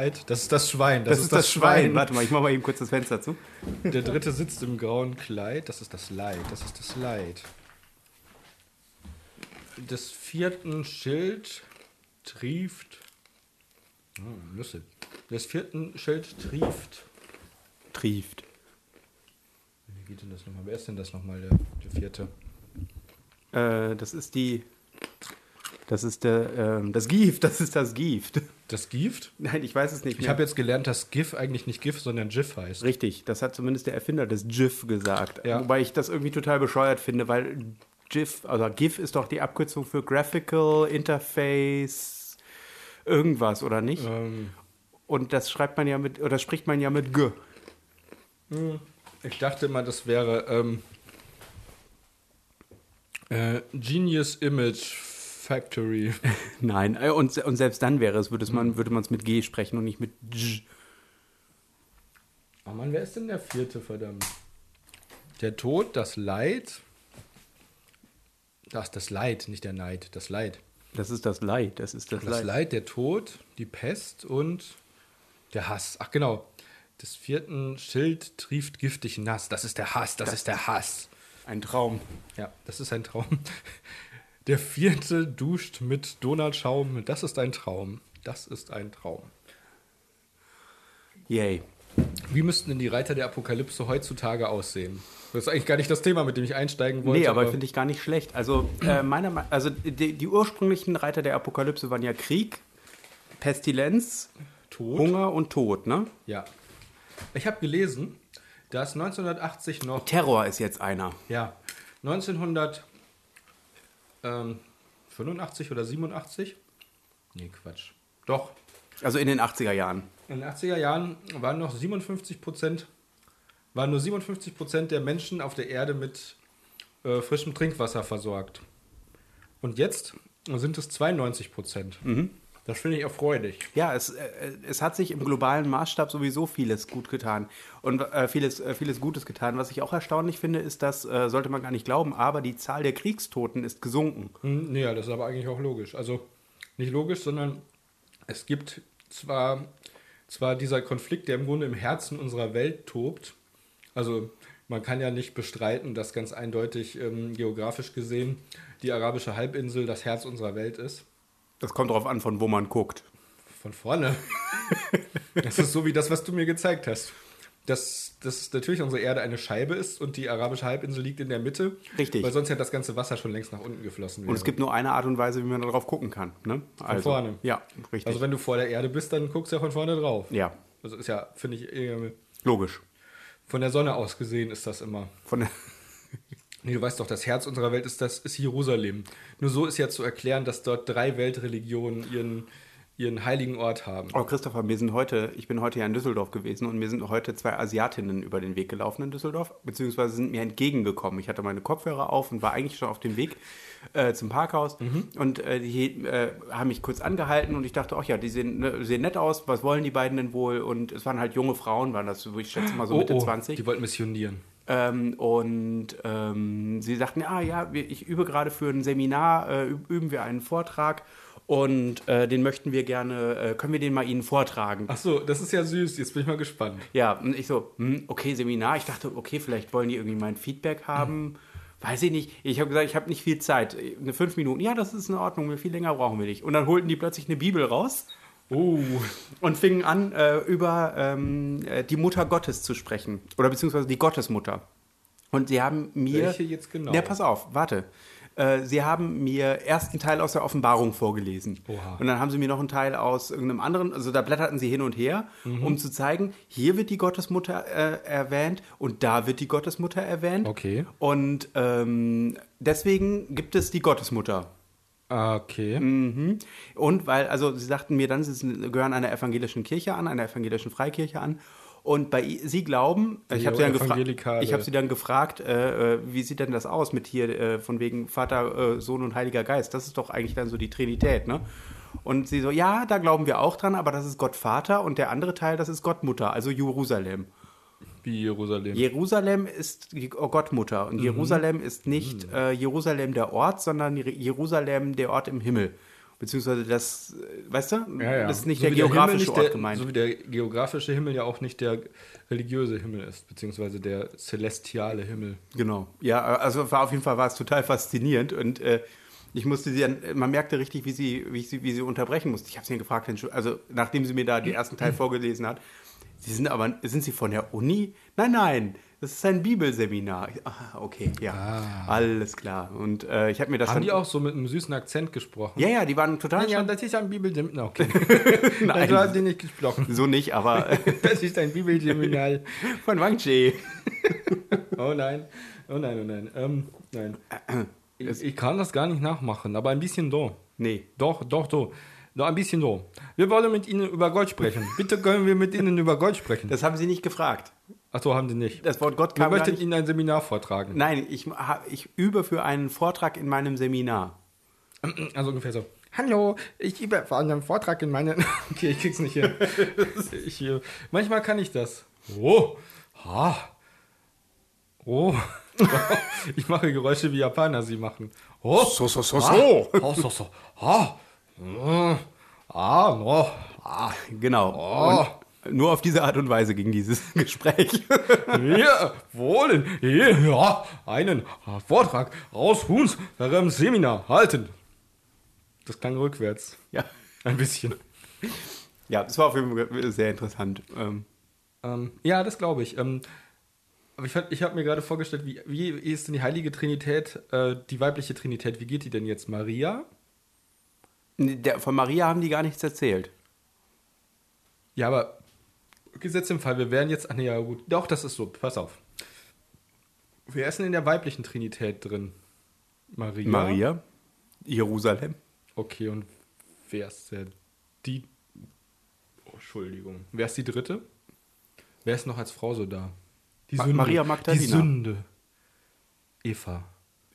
Kleid. Das ist das Schwein. Das, ist das Schwein. Warte mal, ich mache mal eben kurz das Fenster zu. Der dritte sitzt im grauen Kleid. Das ist das Leid. Das ist das Leid. Des vierten Schild trieft. Oh, Nüsse. Des vierten Schild trieft. Trieft. Wie geht denn das nochmal? Wer ist denn das nochmal, der, der vierte? Äh, das ist die. Das ist der, ähm, das Gift, das ist das Gift. Das Gift? Nein, ich weiß es nicht Ich mehr. habe jetzt gelernt, dass GIF eigentlich nicht GIF, sondern GIF heißt. Richtig, das hat zumindest der Erfinder des GIF gesagt. Ja. Wobei ich das irgendwie total bescheuert finde, weil GIF, also GIF ist doch die Abkürzung für Graphical Interface irgendwas, oder nicht? Ähm, Und das schreibt man ja mit, oder spricht man ja mit G. ich dachte immer, das wäre ähm, äh, Genius Image Factory. Nein, äh, und, und selbst dann wäre es, würde man, würde man es mit G sprechen und nicht mit G. Oh Mann, wer ist denn der vierte, verdammt? Der Tod, das Leid. Das, das Leid, nicht der Neid, das Leid. Das ist das Leid, das ist das, Das Leid. Leid, der Tod, die Pest und der Hass. Ach genau. Des vierten Schild trieft giftig nass. Das ist der Hass, das ist der Hass. Ein Traum. Ja, das ist ein Traum. Der vierte duscht mit Donatschaum. Das ist ein Traum. Das ist ein Traum. Yay. Wie müssten denn die Reiter der Apokalypse heutzutage aussehen? Das ist eigentlich gar nicht das Thema, mit dem ich einsteigen wollte. Nee, aber finde ich gar nicht schlecht. Also, äh, meiner Ma- also die, die ursprünglichen Reiter der Apokalypse waren ja Krieg, Pestilenz, Tod. Hunger und Tod, ne? Ja. Ich habe gelesen, dass 1980 noch, Terror ist jetzt einer. ja, 1985 oder 87? Nee, Quatsch. Doch. Also in den 80er Jahren. In den 80er Jahren waren noch 57 Prozent, waren nur 57 Prozent der Menschen auf der Erde mit äh, frischem Trinkwasser versorgt. Und jetzt sind es 92 Prozent. Das finde ich erfreulich. Ja, es, äh, es hat sich im globalen Maßstab sowieso vieles gut getan und äh, vieles, äh, vieles Gutes getan. Was ich auch erstaunlich finde, ist, dass, äh, sollte man gar nicht glauben, aber die Zahl der Kriegstoten ist gesunken. Hm, ja, das ist aber eigentlich auch logisch. Also nicht logisch, sondern es gibt zwar, zwar dieser Konflikt, der im Grunde im Herzen unserer Welt tobt. Also man kann ja nicht bestreiten, dass ganz eindeutig ähm, geografisch gesehen die arabische Halbinsel das Herz unserer Welt ist. Das kommt darauf an, von wo man guckt. Von vorne. das ist so wie das, was du mir gezeigt hast. Dass, dass natürlich unsere Erde eine Scheibe ist und die arabische Halbinsel liegt in der Mitte. Richtig. Weil sonst hätte das ganze Wasser schon längst nach unten geflossen. Und es gibt nur eine Art und Weise, wie man darauf gucken kann. Ne? Von vorne. Ja, richtig. Also wenn du vor der Erde bist, dann guckst du ja von vorne drauf. ja, Also ist ja, finde ich, eher logisch. von der Sonne aus gesehen ist das immer. Von der Nee, du weißt doch, das Herz unserer Welt ist das ist Jerusalem. Nur so ist ja zu erklären, dass dort drei Weltreligionen ihren, ihren heiligen Ort haben. Oh, Christopher, mir sind heute, ich bin heute ja in Düsseldorf gewesen und mir sind heute zwei Asiatinnen über den Weg gelaufen in Düsseldorf, beziehungsweise sind mir entgegengekommen. Ich hatte meine Kopfhörer auf und war eigentlich schon auf dem Weg äh, zum Parkhaus und äh, die äh, haben mich kurz angehalten und ich dachte, ach ja, die sehen, ne, sehen nett aus, was wollen die beiden denn wohl? Und es waren halt junge Frauen, waren das, ich schätze mal so Mitte 20. Oh, Die wollten missionieren. Ähm, und ähm, sie sagten, ah ja, wir, ich übe gerade für ein Seminar, äh, üb- üben wir einen Vortrag und äh, den möchten wir gerne, äh, können wir den mal Ihnen vortragen? Ach so, das ist ja süß. Jetzt bin ich mal gespannt. Ja, und ich so, hm, okay, Seminar. Ich dachte, okay, vielleicht wollen die irgendwie mein Feedback haben. Weiß ich nicht. Ich habe gesagt, ich habe nicht viel Zeit. Eine fünf Minuten. Ja, das ist in Ordnung. Viel länger brauchen wir nicht. Und dann holten die plötzlich eine Bibel raus Oh, und fingen an, äh, über ähm, äh, die Mutter Gottes zu sprechen. Oder beziehungsweise die Gottesmutter. Und sie haben mir. Welche jetzt genau? Ja, pass auf, warte. Äh, sie haben mir ersten Teil aus der Offenbarung vorgelesen. Oha. Und dann haben sie mir noch einen Teil aus irgendeinem anderen, also da blätterten sie hin und her, Mhm. um zu zeigen, hier wird die Gottesmutter äh, erwähnt und da wird die Gottesmutter erwähnt. Okay. Und ähm, deswegen gibt es die Gottesmutter. Okay. Mhm. Und weil, also sie sagten mir dann, sie gehören einer evangelischen Kirche an, einer evangelischen Freikirche an. Und bei sie glauben, ich habe sie, dann gefra- ich hab sie dann gefragt, äh, äh, wie sieht denn das aus mit hier äh, von wegen Vater, äh, Sohn und Heiliger Geist? Das ist doch eigentlich dann so die Trinität, ne? Und sie so, ja, da glauben wir auch dran, aber das ist Gott Vater und der andere Teil, das ist Gott Mutter, also Jerusalem. Wie Jerusalem. Jerusalem ist die Gottmutter und Jerusalem ist nicht äh, Jerusalem der Ort, sondern Jer- Jerusalem der Ort im Himmel. Beziehungsweise das, äh, weißt du, Ja, ja. das ist nicht So der geografische nicht Ort der, gemeint. So wie der geografische Himmel ja auch nicht der religiöse Himmel ist, beziehungsweise der celestiale Himmel. Genau. Ja, also war auf jeden Fall war es total faszinierend und äh, ich musste sie dann, man merkte richtig, wie sie, wie sie, wie sie unterbrechen musste. Ich habe sie gefragt, also nachdem sie mir da den ersten Teil vorgelesen hat, Sie sind aber, sind Sie von der Uni? Nein, nein, das ist ein Bibelseminar. Ah, okay, ja, alles klar. Und äh, ich habe mir das Haben die auch so mit einem süßen Akzent gesprochen? Ja, ja, die waren total. Ja, schon- das ist ein Bibelseminar. Okay. Nein. Du hast den nicht gesprochen. so nicht, aber äh, Das ist ein Bibelseminar. von Wang Chi. Oh nein, oh nein, oh nein. Ähm, nein. Ich, ich kann das gar nicht nachmachen, aber ein bisschen do. Nee. Doch, doch, do. Doch ein bisschen do. Wir wollen mit Ihnen über Gott sprechen. Bitte können wir mit Ihnen über Gott sprechen. Das haben Sie nicht gefragt. Achso, haben Sie nicht. Das Wort Gott Wir kam gar möchten. Ihnen ein Seminar vortragen. Nein, ich, ich übe für einen Vortrag in meinem Seminar. Also ungefähr so. Hallo, ich übe vor einem Vortrag in meinen. Okay, ich krieg's nicht hin. ich, äh, manchmal kann ich das. Oh, ha, oh. ich mache Geräusche wie Japaner sie machen. Oh, So, so, so, ah, so. Oh, so, so. Ah, mm, ah, no, ah. Genau. Oh. Und nur auf diese Art und Weise ging dieses Gespräch. Wir wollen hier ja, einen Vortrag aus unserem Seminar halten. Das klang rückwärts. ja. Ein bisschen. Ja, es war auf jeden Fall sehr interessant. Ähm, Ähm, ja, das glaube ich. Ähm, aber ich, ich habe mir gerade vorgestellt, wie, wie ist denn die heilige Trinität, äh, die weibliche Trinität, wie geht die denn jetzt? Maria? Der, von Maria haben die gar nichts erzählt. Ja, aber Gesetz im Fall, wir wären jetzt, ach nee, ja gut, doch, das ist so, pass auf. Wer ist denn in der weiblichen Trinität drin? Maria? Maria, Jerusalem. Okay, und wer ist der, die, oh, Entschuldigung, wer ist die dritte? Wer ist noch als Frau so da? Die Ma- Maria Magdalena. Die Sünde. Eva.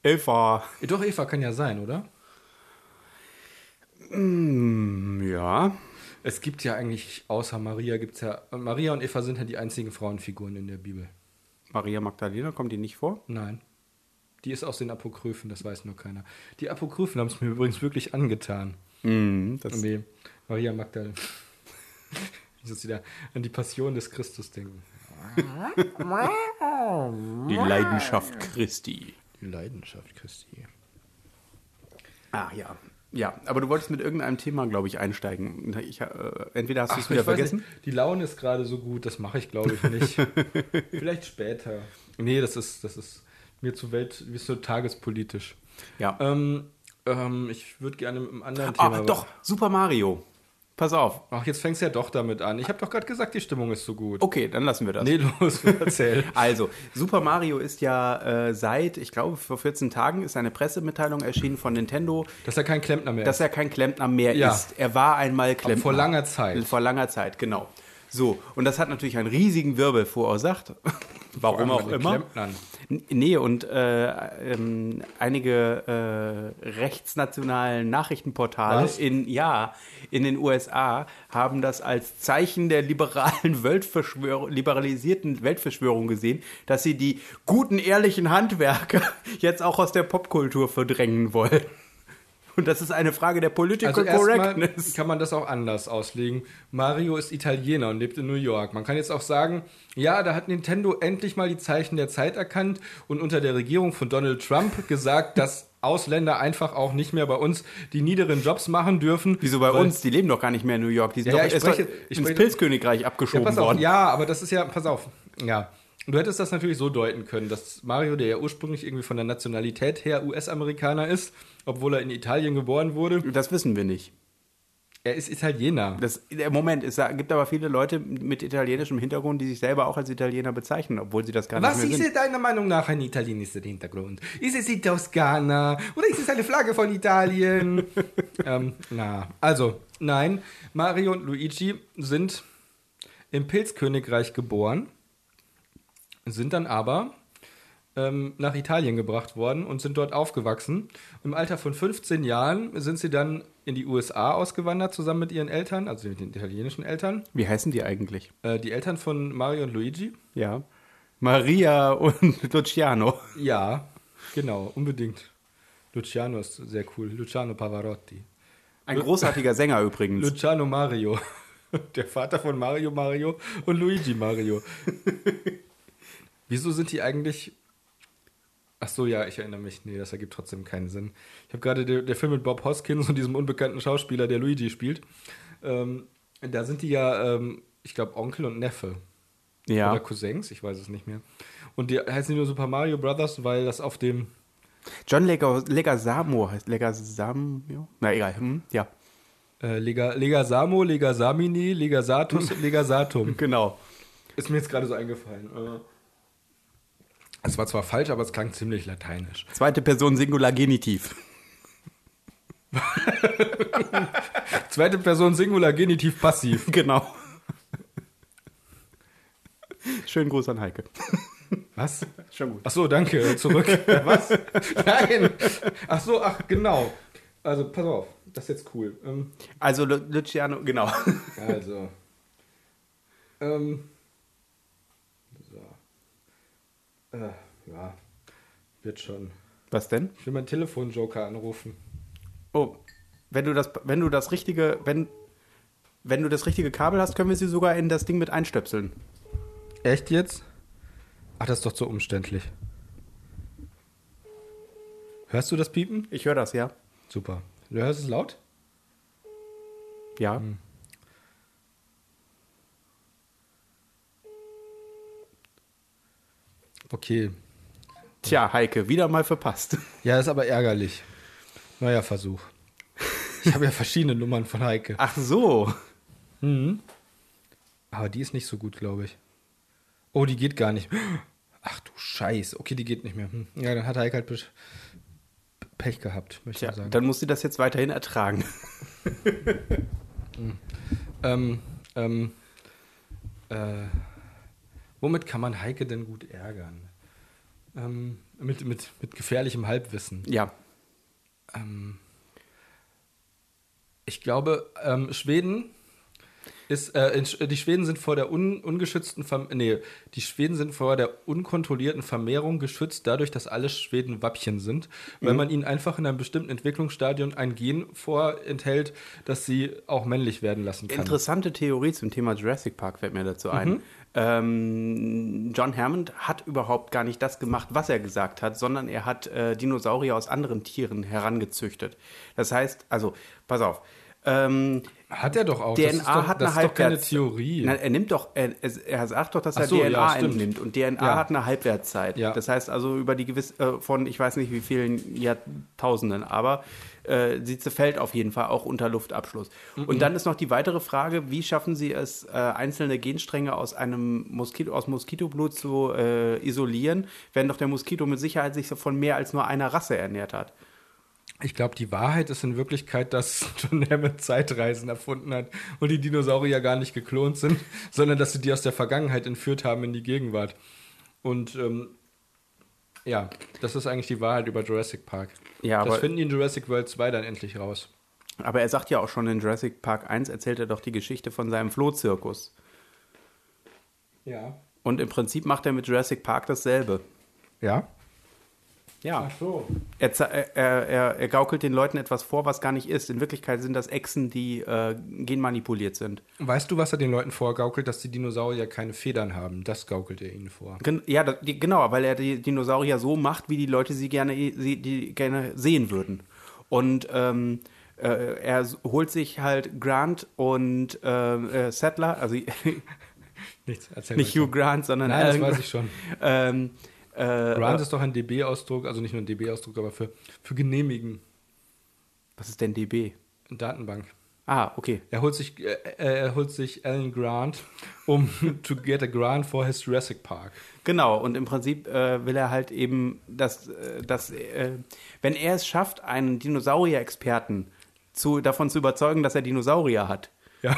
Eva. Doch, Eva kann ja sein, oder? Hm, ja. Es gibt ja eigentlich, außer Maria gibt es ja, Maria und Eva sind ja die einzigen Frauenfiguren in der Bibel. Maria Magdalena, kommt die nicht vor? Nein. Die ist aus den Apokryphen, das weiß nur keiner. Die Apokryphen haben es mir übrigens wirklich angetan. Mhm, das, Nee, Maria Magdalena. Ich muss wieder an die Passion des Christus denken. die Leidenschaft Christi. Die Leidenschaft Christi. Ah, ja. Ja, aber du wolltest mit irgendeinem Thema, glaube ich, einsteigen. Ich, äh, entweder hast du es wieder vergessen. Nicht, die Laune ist gerade so gut, das mache ich glaube ich nicht. Vielleicht später. Nee, das ist, das ist mir zu welt, wie so tagespolitisch. Ja. Ähm, ähm, ich würde gerne mit einem anderen Ah, Thema. doch, Super Mario. Pass auf. Ach, jetzt fängst du ja doch damit an. Ich habe doch gerade gesagt, die Stimmung ist so gut. Okay, dann lassen wir das. Nee, los, erzähl. Also, Super Mario ist ja äh, seit, ich glaube, vor 14 Tagen ist eine Pressemitteilung erschienen von Nintendo, Dass er kein Klempner mehr dass ist. er kein Klempner mehr Ja. ist. Er war einmal Klempner. vor langer Zeit. Vor langer Zeit, genau. So, und das hat natürlich einen riesigen Wirbel verursacht. Warum auch immer. Klempnern. Nee, und äh, ähm, einige äh, rechtsnationalen Nachrichtenportale Was? in, ja, in den USA haben das als Zeichen der liberalen Weltverschwörung, liberalisierten Weltverschwörung gesehen, dass sie die guten, ehrlichen Handwerker jetzt auch aus der Popkultur verdrängen wollen. Und das ist eine Frage der Political Also erstmal Correctness. kann man das auch anders auslegen. Mario ist Italiener und lebt in New York. Man kann jetzt auch sagen, ja, da hat Nintendo endlich mal die Zeichen der Zeit erkannt und unter der Regierung von Donald Trump gesagt, dass Ausländer einfach auch nicht mehr bei uns die niederen Jobs machen dürfen. Wieso bei uns? Die leben doch gar nicht mehr in New York. Die sind Ja, ja, doch, ich ist doch spreche- ich ins spreche- Pilzkönigreich Ja, abgeschoben pass auf. worden. Ja, aber das ist ja, pass auf. Ja. Du hättest das natürlich so deuten können, dass Mario, der ja ursprünglich irgendwie von der Nationalität her US-Amerikaner ist, obwohl er in Italien geboren wurde, Das wissen wir nicht. er ist Italiener. Das, Moment, es gibt aber viele Leute mit italienischem Hintergrund, die sich selber auch als Italiener bezeichnen, obwohl sie das gar Was nicht mehr ist sind. deiner Meinung nach ein italienischer Hintergrund? Ist es die Toskana oder ist es eine Flagge von Italien? ähm, na, also, nein, Mario und Luigi sind im Pilzkönigreich geboren, sind dann aber ähm, nach Italien gebracht worden und sind dort aufgewachsen. Im Alter von 15 Jahren sind sie dann in die USA ausgewandert, zusammen mit ihren Eltern, also mit den italienischen Eltern. Wie heißen die eigentlich? Äh, die Eltern von Mario und Luigi. Ja. Maria und Luciano. Ja, genau, unbedingt. Luciano ist sehr cool. Luciano Pavarotti. Ein großartiger Sänger übrigens. Luciano Mario. Der Vater von Mario Mario und Luigi Mario. Wieso sind die eigentlich. Ach so, ja, ich erinnere mich. Nee, das ergibt trotzdem keinen Sinn. Ich habe gerade der, der Film mit Bob Hoskins und diesem unbekannten Schauspieler, der Luigi spielt. Ähm, da sind die ja, ähm, ich glaube, Onkel und Neffe. Ja. Oder Cousins, ich weiß es nicht mehr. Und die heißen die nur Super Mario Brothers, weil das auf dem. John Lega- Legasamo heißt Legasamo. Na egal, hm? ja. Äh, Lega, Legasamo, Legasamini, Legasatus Legasatum. Genau. Ist mir jetzt gerade so eingefallen. Äh, Es war zwar falsch, aber es klang ziemlich lateinisch. Zweite Person Singular Genitiv. Zweite Person Singular, Genitiv, Passiv. Genau. Schönen Gruß an Heike. Was? Schon gut. Ach so, danke. Zurück. Was? Nein. Ach so, ach genau. Also pass auf, das ist jetzt cool. Ähm, Also Lu- Luciano, genau. also. Ähm, so. Äh, ja. Wird schon. Was denn? Ich will meinen Telefonjoker anrufen. Oh, wenn du das, wenn du das richtige, wenn, wenn du das richtige Kabel hast, können wir sie sogar in das Ding mit einstöpseln. Echt jetzt? Ach, das ist doch zu umständlich. Hörst du das Piepen? Ich höre das, ja. Super. Du hörst es laut? Ja. Okay. Tja, Heike, wieder mal verpasst. Ja, ist aber ärgerlich. Neuer Versuch. Ich habe ja verschiedene Nummern von Heike. Ach so. Aber die ist nicht so gut, glaube ich. Oh, die geht gar nicht. Ach du Scheiß. Okay, die geht nicht mehr. Hm. Ja, dann hat Heike halt Pech- Pech gehabt, möchte ich sagen. dann muss sie das jetzt weiterhin ertragen. Ähm, ähm, äh, womit kann man Heike denn gut ärgern? Ähm, mit, mit, mit gefährlichem Halbwissen. Ja. Ähm, ich glaube, ähm, Schweden ist, äh, in, Sch- die Schweden sind vor der un, ungeschützten, Verm nee, die Schweden sind vor der unkontrollierten Vermehrung geschützt, dadurch, dass alle Schweden Wappchen sind, weil man ihnen einfach in einem bestimmten Entwicklungsstadium ein Gen vorenthält, dass sie auch männlich werden lassen kann. Interessante Theorie zum Thema Jurassic Park fällt mir dazu ein. Ähm, John Hammond hat überhaupt gar nicht das gemacht, was er gesagt hat, sondern er hat äh, Dinosaurier aus anderen Tieren herangezüchtet. Das heißt, also, pass auf. Ähm, Hat er doch auch. DNA das ist doch, hat eine ist doch keine Halbwerts- Theorie. Nein, er nimmt doch, er, er- sagt doch, dass er so, ja, DNA stimmt. entnimmt und DNA Ja. hat eine Halbwertszeit. Ja. Das heißt also über die gewisse äh, von ich weiß nicht wie vielen Jahrtausenden, aber äh, sie zerfällt auf jeden Fall auch unter Luftabschluss. Mhm. Und dann ist noch die weitere Frage, wie schaffen sie es, äh, einzelne Genstränge aus einem Moskito, aus Moskitoblut zu äh, isolieren, wenn doch der Moskito mit Sicherheit sich von mehr als nur einer Rasse ernährt hat. Ich glaube, die Wahrheit ist in Wirklichkeit, dass John Hammond Zeitreisen erfunden hat und die Dinosaurier gar nicht geklont sind, sondern dass sie die aus der Vergangenheit entführt haben in die Gegenwart. Und ähm, ja, das ist eigentlich die Wahrheit über Jurassic Park. Ja, das aber- finden die in Jurassic World 2 dann endlich raus. Aber er sagt ja auch schon in Jurassic Park 1 erzählt er doch die Geschichte von seinem Flohzirkus. Ja. Und im Prinzip macht er mit Jurassic Park dasselbe. Ja? Ja. so. Er, er, er, er gaukelt den Leuten etwas vor, was gar nicht ist. In Wirklichkeit sind das Echsen, die äh, genmanipuliert sind. Weißt du, was er den Leuten vorgaukelt, dass die Dinosaurier keine Federn haben? Das gaukelt er ihnen vor. Gen ja, das, die, genau, weil er die Dinosaurier so macht, wie die Leute sie gerne, sie, die gerne sehen würden. Und ähm, äh, er holt sich halt Grant und äh, äh, Settler, also Nichts, erzähl nicht. Hugh Grant, sondern Nein, das weiß ich schon. Ähm, äh, Grant ist doch ein DB-Ausdruck, also nicht nur ein DB-Ausdruck, aber für, für genehmigen. was ist denn DB? Datenbank. Ah, okay. Er holt sich, äh, äh, er holt sich Alan Grant, um to get a grant for his Jurassic Park. Genau, und im Prinzip äh, will er halt eben, dass, äh, dass äh, wenn er es schafft, einen Dinosaurier-Experten zu, davon zu überzeugen, dass er Dinosaurier hat, Ja,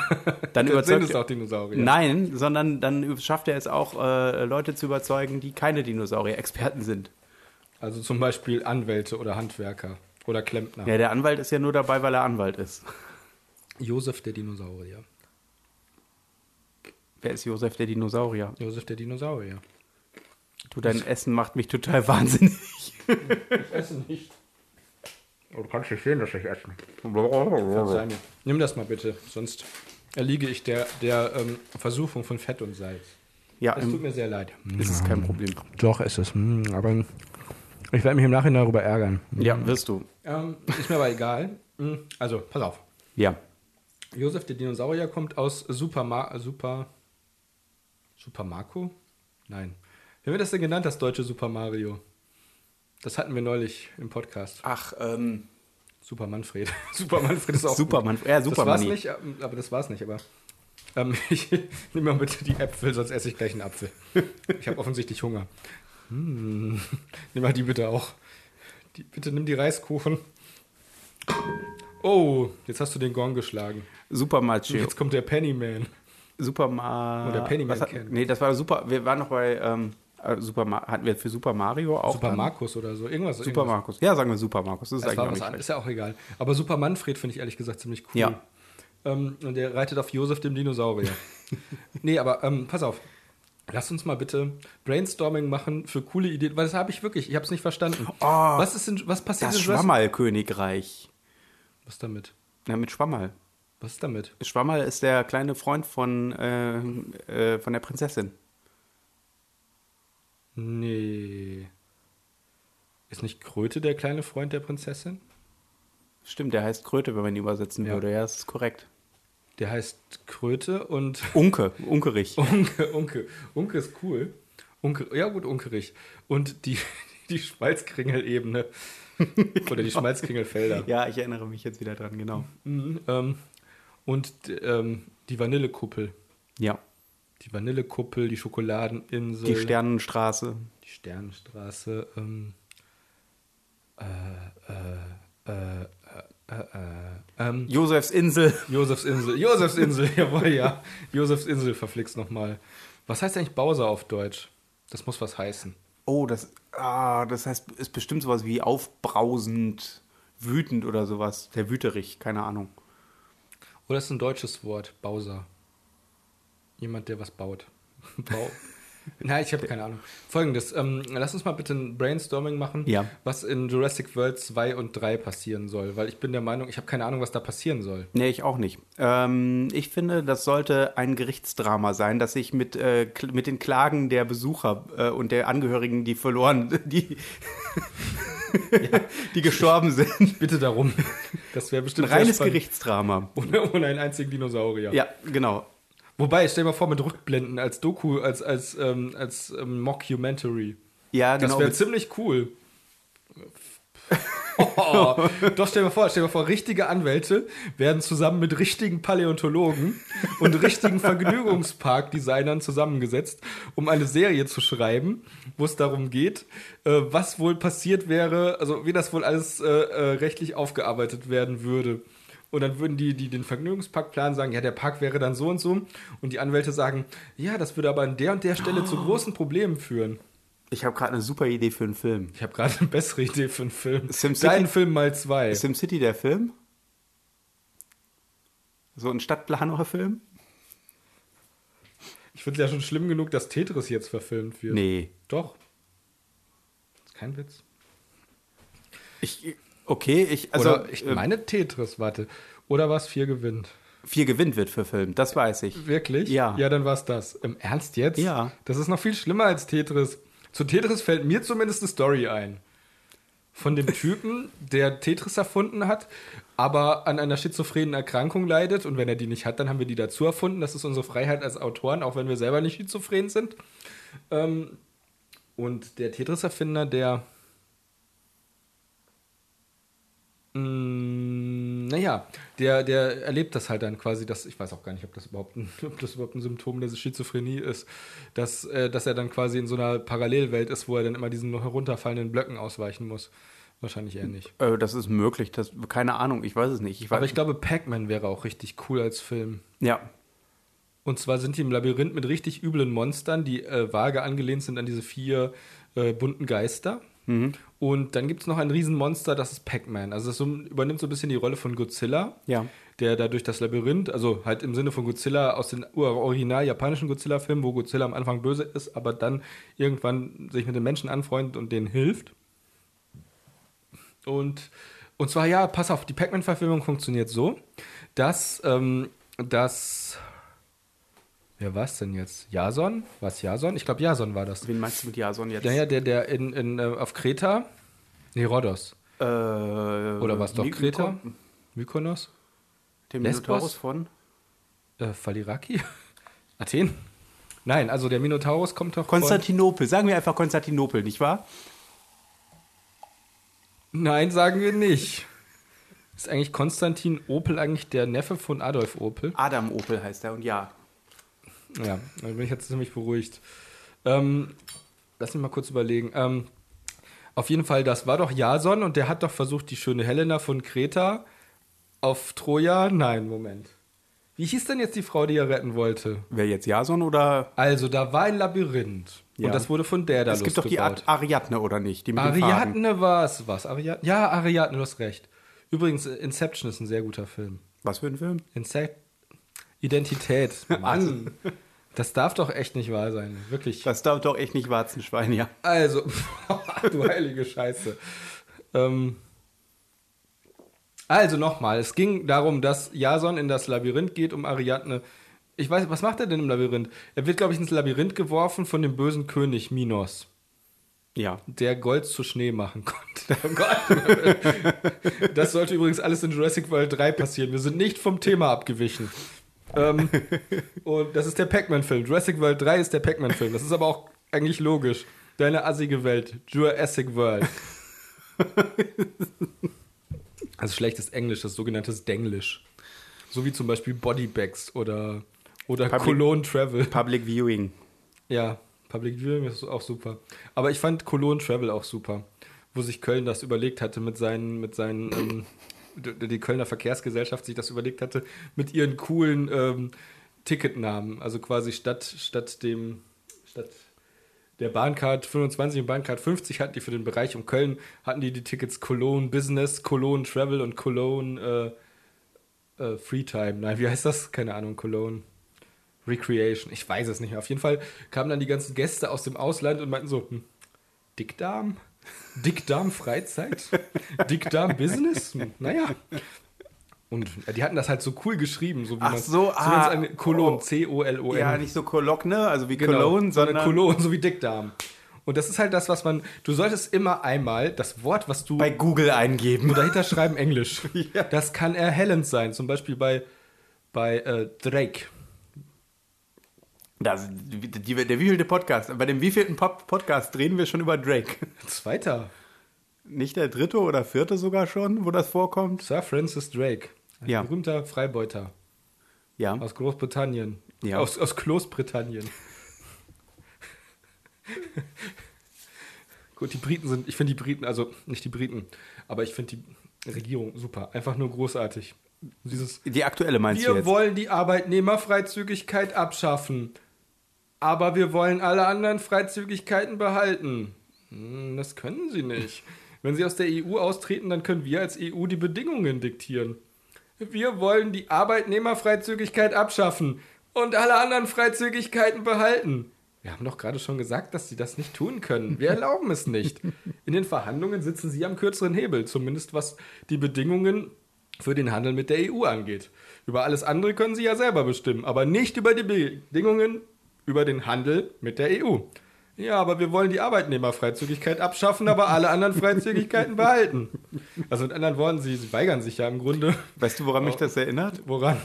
dann sind überzeugt es auch Dinosaurier. Nein, sondern dann schafft er es auch, äh, Leute zu überzeugen, die keine Dinosaurier-Experten sind. Also zum Beispiel Anwälte oder Handwerker oder Klempner. Ja, der Anwalt ist ja nur dabei, weil er Anwalt ist. Josef der Dinosaurier. Wer ist Josef der Dinosaurier? Josef der Dinosaurier. Du, dein Essen macht mich total wahnsinnig. Ich esse nicht. Du kannst nicht sehen, dass ich esse. Mir. Nimm das mal bitte, sonst erliege ich der, der ähm, Versuchung von Fett und Salz. Ja, Es tut mir sehr leid. ist es kein Problem. Doch, ist es. Hm, Aber ich werde mich im Nachhinein darüber ärgern. Ja, wirst du. Ähm, ist mir aber egal. Hm, Also, pass auf. Ja. Josef der Dinosaurier kommt aus Super Ma Super Super Marco? Nein. Wie haben wir das denn genannt, das deutsche Super Mario? Das hatten wir neulich im Podcast. Ach, ähm, Super Manfred. Super Manfred ist auch Superman. Ja, Das war's Superman. nicht, ähm, aber das war's nicht, aber ähm, ich nehme mal bitte die Äpfel, sonst esse ich gleich einen Apfel. Ich habe offensichtlich Hunger. Hm. Nimm mal die bitte auch. Die, bitte nimm die Reiskuchen. Oh, jetzt hast du den Gong geschlagen. Super Mario. Jetzt kommt der Pennyman. Super Mario. Oder Pennyman hat. Nee, das war super. Wir waren noch bei ähm, äh, Super Ma hatten wir für Super Mario auch. Super dann? Markus oder so. Irgendwas. Super irgendwas. Markus. Ja, sagen wir Super Markus. Das ist Das eigentlich auch nicht. Ist ja auch egal. Aber Super Manfred finde ich ehrlich gesagt ziemlich cool. Ja. Ähm, und der reitet auf Josef dem Dinosaurier. nee, aber ähm, pass auf. Lass uns mal bitte Brainstorming machen für coole Ideen, weil das habe ich wirklich, ich habe es nicht verstanden. was ist denn, was passiert Das in Jurassic- Schwammerl-Königreich. Was damit? Ja, mit Schwammerl. Was ist damit? Schwammerl ist der kleine Freund von, äh, äh, von der Prinzessin. Nee. Ist nicht Kröte der kleine Freund der Prinzessin? Stimmt, der heißt Kröte, wenn man ihn übersetzen Ja. würde. Ja, das ist korrekt. Der heißt Kröte und Unke, Unkerich. Unke, Unke. Unke ist cool. Unke, ja gut, Unkerich. Und die, die Schmalzkringelebene. Oder die Schmalzkringelfelder. Ja, ich erinnere mich jetzt wieder dran, genau. Mhm, ähm, und ähm, die Vanillekuppel. Ja, Die Vanillekuppel, die Schokoladeninsel. die Sternenstraße. Die Sternenstraße. Ähm, äh, äh, äh, äh, äh, ähm, Josefs Insel. Josefsinsel. Josefsinsel, jawohl, ja. Josefsinsel verflixt nochmal. Was heißt eigentlich Bowser auf Deutsch? Das muss was heißen. Oh, das, ah, das heißt, ist bestimmt sowas wie aufbrausend, wütend oder sowas. Der Wüterich, keine Ahnung. Oder ist ein deutsches Wort? Bowser. Jemand, der was baut. Bau. Nein, ich habe keine Ahnung. Folgendes, ähm, lass uns mal bitte ein Brainstorming machen, Ja. was in Jurassic World 2 und 3 passieren soll. Weil ich bin der Meinung, ich habe keine Ahnung, was da passieren soll. Nee, ich auch nicht. Ähm, ich finde, das sollte ein Gerichtsdrama sein, das sich mit, äh, mit den Klagen der Besucher äh, und der Angehörigen, die verloren, die, die gestorben sind. Bitte darum. Das wäre Ein bestimmt sehr reines. Gerichtsdrama. Ohne, ohne einen einzigen Dinosaurier. Ja, genau. Wobei, stell dir mal vor, mit Rückblenden als Doku, als, als, ähm, als ähm, Mockumentary. Ja, Das genau. wäre mit- ziemlich cool. Oh, doch, stell dir mal vor, stell dir mal vor, richtige Anwälte werden zusammen mit richtigen Paläontologen und richtigen Vergnügungspark-Designern zusammengesetzt, um eine Serie zu schreiben, wo es darum geht, äh, was wohl passiert wäre, also wie das wohl alles äh, äh, rechtlich aufgearbeitet werden würde. Und dann würden die, die den Vergnügungsparkplan sagen, ja, der Park wäre dann so und so. Und die Anwälte sagen, ja, das würde aber an der und der Stelle zu großen Problemen führen. Ich habe gerade eine super Idee für einen Film. Ich habe gerade eine bessere Idee für einen Film. SimCity? Dein Film mal zwei. SimCity, der Film? So ein Stadtplaner-Film? Ich finde es ja schon schlimm genug, dass Tetris jetzt verfilmt wird. Nee. Doch. Ist kein Witz. Ich, okay, ich, also Oder ich äh, meine Tetris, warte. Oder was vier gewinnt. vier gewinnt wird verfilmt, das weiß ich. Wirklich? Ja. Ja, dann war es das. Im Ernst jetzt? Ja. Das ist noch viel schlimmer als Tetris. Zu Tetris fällt mir zumindest eine Story ein. Von dem Typen, der Tetris erfunden hat, aber an einer schizophrenen Erkrankung leidet. Und wenn er die nicht hat, dann haben wir die dazu erfunden. Das ist unsere Freiheit als Autoren, auch wenn wir selber nicht schizophren sind. Ähm, und der Tetris-Erfinder, der. Mm, Naja, der, der erlebt das halt dann quasi, dass, ich weiß auch gar nicht, ob das überhaupt ein, ob das überhaupt ein Symptom der Schizophrenie ist, dass, äh, dass er dann quasi in so einer Parallelwelt ist, wo er dann immer diesen herunterfallenden Blöcken ausweichen muss. Wahrscheinlich eher nicht. Äh, das ist möglich, das, keine Ahnung, ich weiß es nicht. Ich weiß, Aber ich glaube, Pac-Man wäre auch richtig cool als Film. ja, Und zwar sind die im Labyrinth mit richtig üblen Monstern, die äh, vage angelehnt sind an diese vier äh, bunten Geister. Und dann gibt es noch ein Riesenmonster, das ist Pac-Man. Also das übernimmt so ein bisschen die Rolle von Godzilla, Ja. der da durch das Labyrinth, also halt im Sinne von Godzilla aus den original japanischen Godzilla-Filmen, wo Godzilla am Anfang böse ist, aber dann irgendwann sich mit den Menschen anfreundet und denen hilft. Und Und zwar, ja, pass auf, die Pac-Man-Verfilmung funktioniert so, dass, ähm, dass. Wer war es denn jetzt? Jason? War es Jason? Ich glaube, Jason war das. Wen meinst du mit Jason jetzt? Ja, ja, der, der in, in, äh, auf Kreta. Nee, Rhodos. Äh, Oder war es doch My- Kreta? Myko- Mykonos? Der? Minotaurus von? Äh, Faliraki? Athen? Nein, also der Minotaurus kommt doch von... Konstantinopel. Sagen wir einfach Konstantinopel, nicht wahr? Nein, sagen wir nicht. Ist eigentlich Konstantin Opel eigentlich der Neffe von Adolf Opel? Adam Opel heißt er und ja. Ja, dann bin ich jetzt ziemlich beruhigt. Ähm, lass mich mal kurz überlegen. Ähm, auf jeden Fall, das war doch Jason und der hat doch versucht, die schöne Helena von Kreta auf Troja. Nein, Moment. Wie hieß denn jetzt die Frau, die er retten wollte? Wer jetzt Jason oder? Also, da war ein Labyrinth. Ja. Und das wurde von der da Es gibt doch die Ar. Ariadne oder nicht? Ariadne war es. Was? Ariadne? Ja, Ariadne, du hast recht. Übrigens, Inception ist ein sehr guter Film. Was für ein Film? Inse Identität. Mann. Das darf doch echt nicht wahr sein. Wirklich. Das darf doch echt nicht Warzenschwein, ja. Also, du heilige Scheiße. Ähm, also nochmal, es ging darum, dass Jason in das Labyrinth geht, um Ariadne. Ich weiß, was macht er denn im Labyrinth? Er wird, glaube ich, ins Labyrinth geworfen von dem bösen König Minos, Ja. der Gold zu Schnee machen konnte. Oh Gott. Das sollte übrigens alles in Jurassic World 3 passieren. Wir sind nicht vom Thema abgewichen. Ähm, und das ist der Pac-Man-Film. Jurassic World 3 ist der Pac-Man-Film. Das ist aber auch eigentlich logisch. Deine assige Welt. Jurassic World. Also schlechtes Englisch, das sogenannte Denglisch. So wie zum Beispiel Bodybags oder, oder Public- Cologne Travel. Public Viewing. Ja, Public Viewing ist auch super. Aber ich fand Cologne Travel auch super, wo sich Köln das überlegt hatte mit seinen, mit seinen, ähm, die Kölner Verkehrsgesellschaft sich das überlegt hatte, mit ihren coolen ähm, Ticketnamen. Also quasi statt, statt dem, statt der Bahncard 25 und Bahncard 50 hatten die für den Bereich um Köln, hatten die die Tickets Cologne Business, Cologne Travel und Cologne äh, äh, Freetime. Nein, wie heißt das? Keine Ahnung, Cologne. Recreation, ich weiß es nicht mehr. Auf jeden Fall kamen dann die ganzen Gäste aus dem Ausland und meinten so, hm, Dickdarm? Dickdarm Freizeit? Dickdarm Business? Hm, naja. Und äh, die hatten das halt so cool geschrieben, so wie Ach man so, ah, eine Cologne, oh. C-O-L-O-N. Ja, nicht so Cologne, also wie Genau, Cologne, sondern Cologne, so wie Dickdarm. Und das ist halt das, was man, du solltest immer einmal das Wort, was du bei Google eingeben. nur dahinter schreiben, Englisch. Ja. Das kann erhellend sein, zum Beispiel bei, bei äh, Drake. Das, die, die, der wievielte Podcast? Bei dem wievielten Pop Podcast drehen wir schon über Drake? Zweiter, Nicht der dritte oder vierte sogar schon, wo das vorkommt? Sir Francis Drake. Ein Ja. berühmter Freibeuter Ja. aus Großbritannien. Ja. Aus, aus Großbritannien. Gut, die Briten sind, ich finde die Briten, also nicht die Briten, aber ich finde die Regierung super. Einfach nur großartig. Dieses, Die aktuelle meinst du wir wollen die Arbeitnehmerfreizügigkeit abschaffen, aber wir wollen alle anderen Freizügigkeiten behalten. Hm, das können sie nicht. Wenn sie aus der EU austreten, dann können wir als EU die Bedingungen diktieren. Wir wollen die Arbeitnehmerfreizügigkeit abschaffen und alle anderen Freizügigkeiten behalten. Wir haben doch gerade schon gesagt, dass sie das nicht tun können. Wir erlauben es nicht. In den Verhandlungen sitzen sie am kürzeren Hebel, zumindest was die Bedingungen für den Handel mit der EU angeht. Über alles andere können sie ja selber bestimmen, aber nicht über die Bedingungen über den Handel mit der EU. Ja, aber wir wollen die Arbeitnehmerfreizügigkeit abschaffen, aber alle anderen Freizügigkeiten behalten. Also mit anderen Worten, sie, sie weigern sich ja im Grunde. Weißt du, woran mich das erinnert? Woran?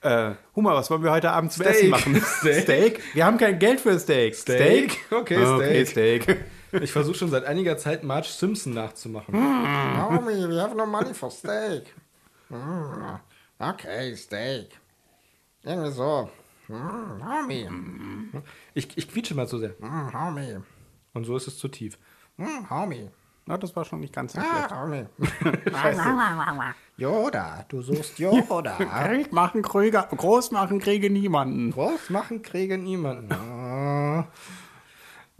Äh, Huma, was wollen wir heute Abend zu Steak. essen machen? Steak. Wir haben kein Geld für Steak. Steak? Okay, Ah, Okay, Steak. Ich versuche schon seit einiger Zeit Marge Simpson nachzumachen. Homie, we have no money for steak. Mm, okay, steak. Irgendwie so. Homie. Ich, ich quietsche mal zu sehr. Homie. Und so ist es zu tief. Homie. Na, das war schon nicht ganz so Ah, schlecht. Yoda, du suchst Yoda. Krieg machen Krüger, groß machen kriege niemanden. Groß machen kriege niemanden. Ah,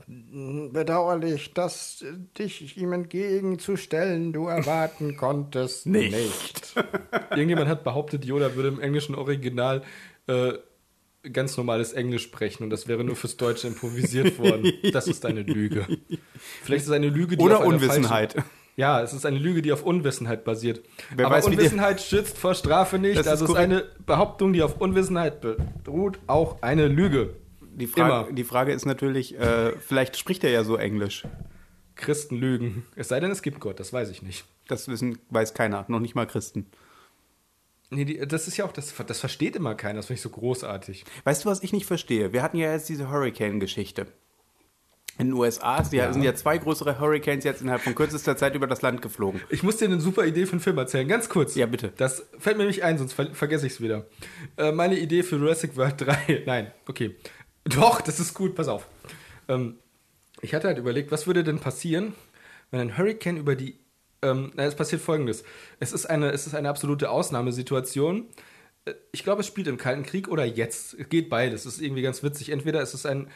Bedauerlich, dass dich ihm entgegenzustellen du erwarten konntest nicht. Irgendjemand hat behauptet, Yoda würde im englischen Original äh, ganz normales Englisch sprechen und das wäre nur fürs Deutsche improvisiert worden. Das ist eine Lüge. Vielleicht ist es eine Lüge, die Oder Unwissenheit. Falschen, Ja, es ist eine Lüge, die auf Unwissenheit basiert. Wer Aber weiß, Unwissenheit schützt vor Strafe nicht. Das ist also es ist korrekt. eine Behauptung, die auf Unwissenheit beruht, auch eine Lüge. Die Frage, Immer. die Frage ist natürlich, äh, vielleicht spricht er ja so Englisch. Christen lügen. Es sei denn, es gibt Gott, das weiß ich nicht. Das wissen, weiß keiner, noch nicht mal Christen. Nee, die, das ist ja auch, das, das versteht immer keiner, das finde ich so großartig. Weißt du, was ich nicht verstehe? Wir hatten ja jetzt diese Hurricane-Geschichte. In den USA ist ja. sind ja zwei größere Hurricanes jetzt innerhalb von kürzester Zeit über das Land geflogen. Ich muss dir eine super Idee für einen Film erzählen, ganz kurz. Ja, bitte. Das fällt mir nicht ein, sonst ver vergesse ich es wieder. Äh, meine Idee für Jurassic World 3, nein, okay. Doch, das ist gut, pass auf. Ähm, ich hatte halt überlegt, was würde denn passieren, wenn ein Hurricane über die. Ähm, es passiert folgendes. Es ist eine, es ist eine absolute Ausnahmesituation. Äh, Ich glaube, es spielt im Kalten Krieg oder jetzt. Es geht beides. Es ist irgendwie ganz witzig. Entweder es ist ein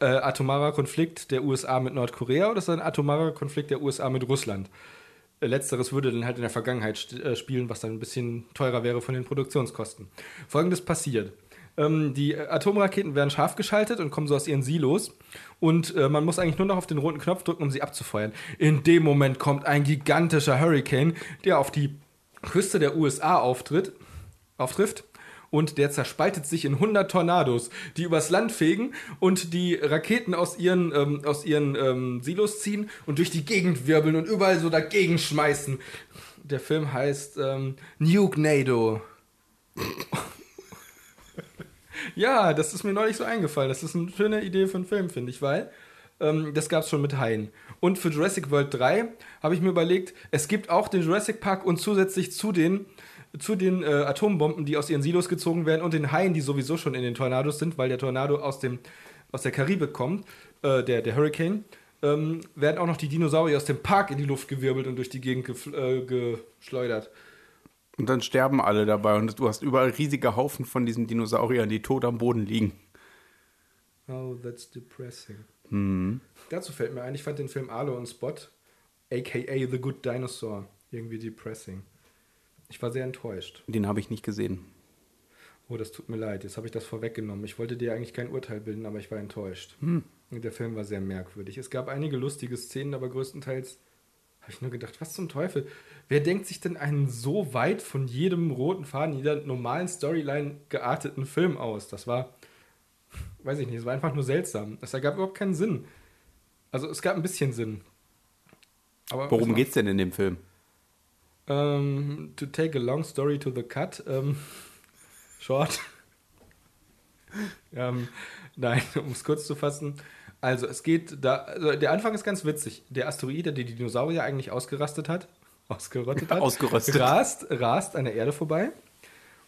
äh, atomarer Konflikt der USA mit Nordkorea oder es ist ein atomarer Konflikt der USA mit Russland. Äh, Letzteres würde dann halt in der Vergangenheit äh, spielen, was dann ein bisschen teurer wäre von den Produktionskosten. Folgendes passiert. Ähm, die Atomraketen werden scharf geschaltet und kommen so aus ihren Silos. Und äh, man muss eigentlich nur noch auf den roten Knopf drücken, um sie abzufeuern. In dem Moment kommt ein gigantischer Hurricane, der auf die Küste der USA auftritt, auftrifft. Und der zerspaltet sich in 100 Tornados, die übers Land fegen und die Raketen aus ihren, ähm, aus ihren ähm, Silos ziehen und durch die Gegend wirbeln und überall so dagegen schmeißen. Der Film heißt ähm, Nuke Nado. Ja, das ist mir neulich so eingefallen. Das ist eine schöne Idee für einen Film, finde ich, weil ähm, das gab es schon mit Haien. Und für Jurassic World 3 habe ich mir überlegt, es gibt auch den Jurassic Park und zusätzlich zu den, zu den äh, Atombomben, die aus ihren Silos gezogen werden und den Haien, die sowieso schon in den Tornados sind, weil der Tornado aus, dem, aus der Karibik kommt, äh, der, der Hurricane, ähm, werden auch noch die Dinosaurier aus dem Park in die Luft gewirbelt und durch die Gegend äh, geschleudert. Und dann sterben alle dabei und du hast überall riesige Haufen von diesen Dinosauriern, die tot am Boden liegen. Oh, that's depressing. Dazu fällt mir ein, ich fand den Film Arlo und Spot, aka The Good Dinosaur, irgendwie depressing. Ich war sehr enttäuscht. Den habe ich nicht gesehen. Oh, das tut mir leid, jetzt habe ich das vorweggenommen. Ich wollte dir eigentlich kein Urteil bilden, aber ich war enttäuscht. Und der Film war sehr merkwürdig. Es gab einige lustige Szenen, aber größtenteils habe ich nur gedacht, was zum Teufel? Wer denkt sich denn einen so weit von jedem roten Faden, jeder normalen Storyline gearteten Film aus? Das war, weiß ich nicht, es war einfach nur seltsam. Es ergab überhaupt keinen Sinn. Also es gab ein bisschen Sinn. Aber Worum es geht's denn in dem Film? war- Ähm, to take a long story to the cut. Ähm, short. ähm, nein, um es kurz zu fassen. Also es geht da, also der Anfang ist ganz witzig. Der Asteroid, der die Dinosaurier eigentlich ausgerastet hat, ausgerottet hat, Ausgerostet. rast, rast an der Erde vorbei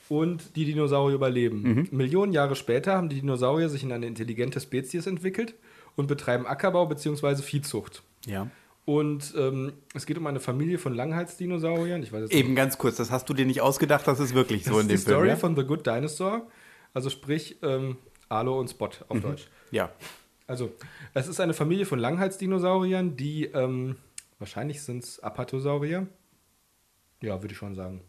und die Dinosaurier überleben. Mhm. Millionen Jahre später haben die Dinosaurier sich in eine intelligente Spezies entwickelt und betreiben Ackerbau bzw. Viehzucht. Ja. Und ähm, es geht um eine Familie von Langhalsdinosauriern. Ich weiß jetzt Eben ganz kurz, das hast du dir nicht ausgedacht, das ist wirklich das so ist in die dem Film. Story ja? von The Good Dinosaur. Also sprich ähm, Alo und Spot auf Deutsch. ja. Also, es ist eine Familie von Langhalsdinosauriern, die ähm, wahrscheinlich sind es Apatosaurier. Ja, würde ich schon sagen.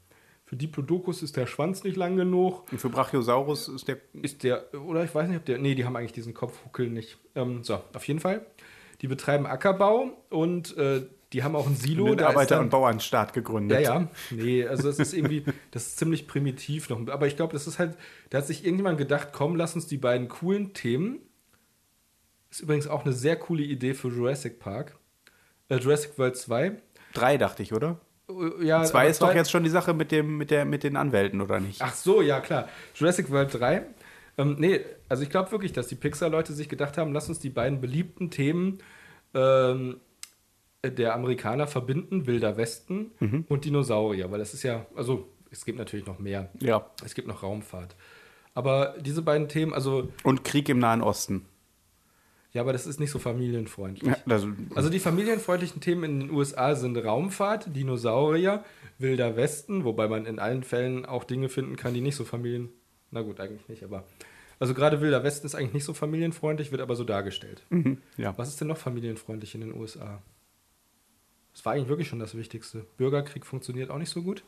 Für Diplodocus ist der Schwanz nicht lang genug. Und für Brachiosaurus ist der. Ist der, oder ich weiß nicht, ob der, nee, die haben eigentlich diesen Kopfhuckel nicht. Ähm, so, auf jeden Fall. Die betreiben Ackerbau und äh, die haben auch ein Silo. den da dann- und Bauernstaat gegründet. ja, ja. Nee, also es ist irgendwie, das ist ziemlich primitiv noch. Aber ich glaube, das ist halt, da hat sich irgendjemand gedacht, komm, lass uns die beiden coolen Themen. Ist übrigens auch eine sehr coole Idee für Jurassic Park. Äh, Jurassic World 2. Drei, dachte ich, oder? Äh, Ja, Zwei ist doch jetzt schon die Sache mit, dem, mit, der, mit den Anwälten, oder nicht? Ach so, ja klar. Jurassic World 3. Ähm, nee, also ich glaube wirklich, dass die Pixar-Leute sich gedacht haben, lass uns die beiden beliebten Themen ähm, der Amerikaner verbinden, Wilder Westen und Dinosaurier, weil das ist ja, also es gibt natürlich noch mehr. Ja. Es gibt noch Raumfahrt. Aber diese beiden Themen, also, Und Krieg im Nahen Osten. Ja, aber das ist nicht so familienfreundlich. Ja, also, Also die familienfreundlichen Themen in den USA sind Raumfahrt, Dinosaurier, Wilder Westen, wobei man in allen Fällen auch Dinge finden kann, die nicht so familien... Na gut, eigentlich nicht, aber... Also gerade Wilder Westen ist eigentlich nicht so familienfreundlich, wird aber so dargestellt. mhm, ja. Was ist denn noch familienfreundlich in den USA? Das war eigentlich wirklich schon das Wichtigste. Bürgerkrieg funktioniert auch nicht so gut.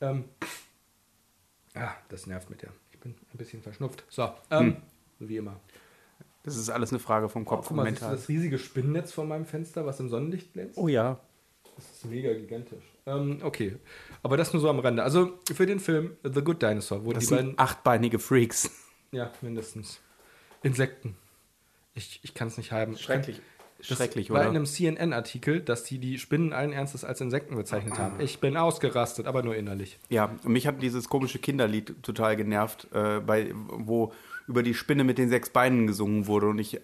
Ähm, ah, das nervt mit der. Ich bin ein bisschen verschnupft. So, ähm, wie immer. Das ist alles eine Frage vom Oh, Kopf guck mal, und siehst du mental. das riesige Spinnennetz vor meinem Fenster, was im Sonnenlicht glänzt? Oh ja. Das ist mega gigantisch. Ähm, okay, aber das nur so am Rande. Also für den Film The Good Dinosaur wurden Das die beiden. sind achtbeinige Freaks. Ja, mindestens. Insekten. Ich, ich kann es nicht haben. Schrecklich. Das Schrecklich, oder? in einem CNN-Artikel, dass die die Spinnen allen Ernstes als Insekten bezeichnet haben. Ich bin ausgerastet, aber nur innerlich. Ja, und mich hat dieses komische Kinderlied total genervt, äh, bei, wo über die Spinne mit den sechs Beinen gesungen wurde und ich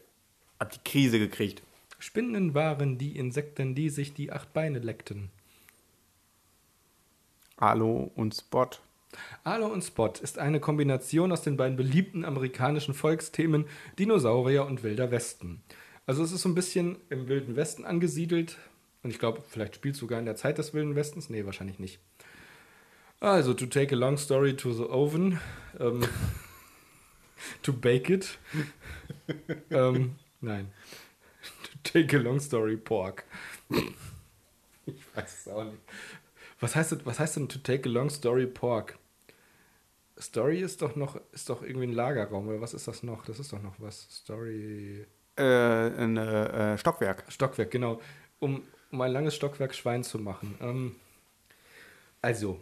hab die Krise gekriegt. Spinnen waren die Insekten, die sich die acht Beine leckten. Alo und Spot. Alo und Spot ist eine Kombination aus den beiden beliebten amerikanischen Volksthemen Dinosaurier und Wilder Westen. Also es ist so ein bisschen im Wilden Westen angesiedelt und ich glaube, vielleicht spielt es sogar in der Zeit des Wilden Westens. Nee, wahrscheinlich nicht. Also, to take a long story to the oven, ähm, to bake it. ähm, nein. To take a long story pork. ich weiß es auch nicht. Was heißt, das- was heißt denn to take a long story pork? Story ist doch noch, ist doch irgendwie ein Lagerraum, oder was ist das noch? Das ist doch noch was. Story. Äh, ein äh, Stockwerk. Stockwerk, genau. Um, um ein langes Stockwerk Schwein zu machen. Ähm, also,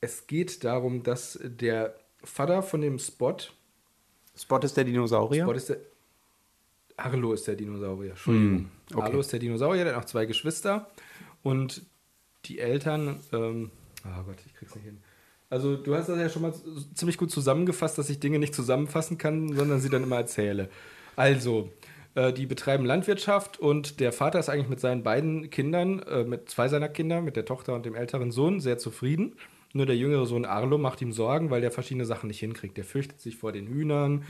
es geht darum, dass der Vater von dem Spot, Spot ist der Dinosaurier. Spot ist der, Arlo ist der Dinosaurier, Entschuldigung. Hm, okay. Arlo ist der Dinosaurier, der hat noch zwei Geschwister und die Eltern, ähm, oh Gott, ich krieg's nicht hin. Also du hast das ja schon mal ziemlich gut zusammengefasst, dass ich Dinge nicht zusammenfassen kann, sondern sie dann immer erzähle. Also, äh, die betreiben Landwirtschaft und der Vater ist eigentlich mit seinen beiden Kindern, äh, mit zwei seiner Kinder, mit der Tochter und dem älteren Sohn, sehr zufrieden. Nur der jüngere Sohn Arlo macht ihm Sorgen, weil der verschiedene Sachen nicht hinkriegt. Der fürchtet sich vor den Hühnern,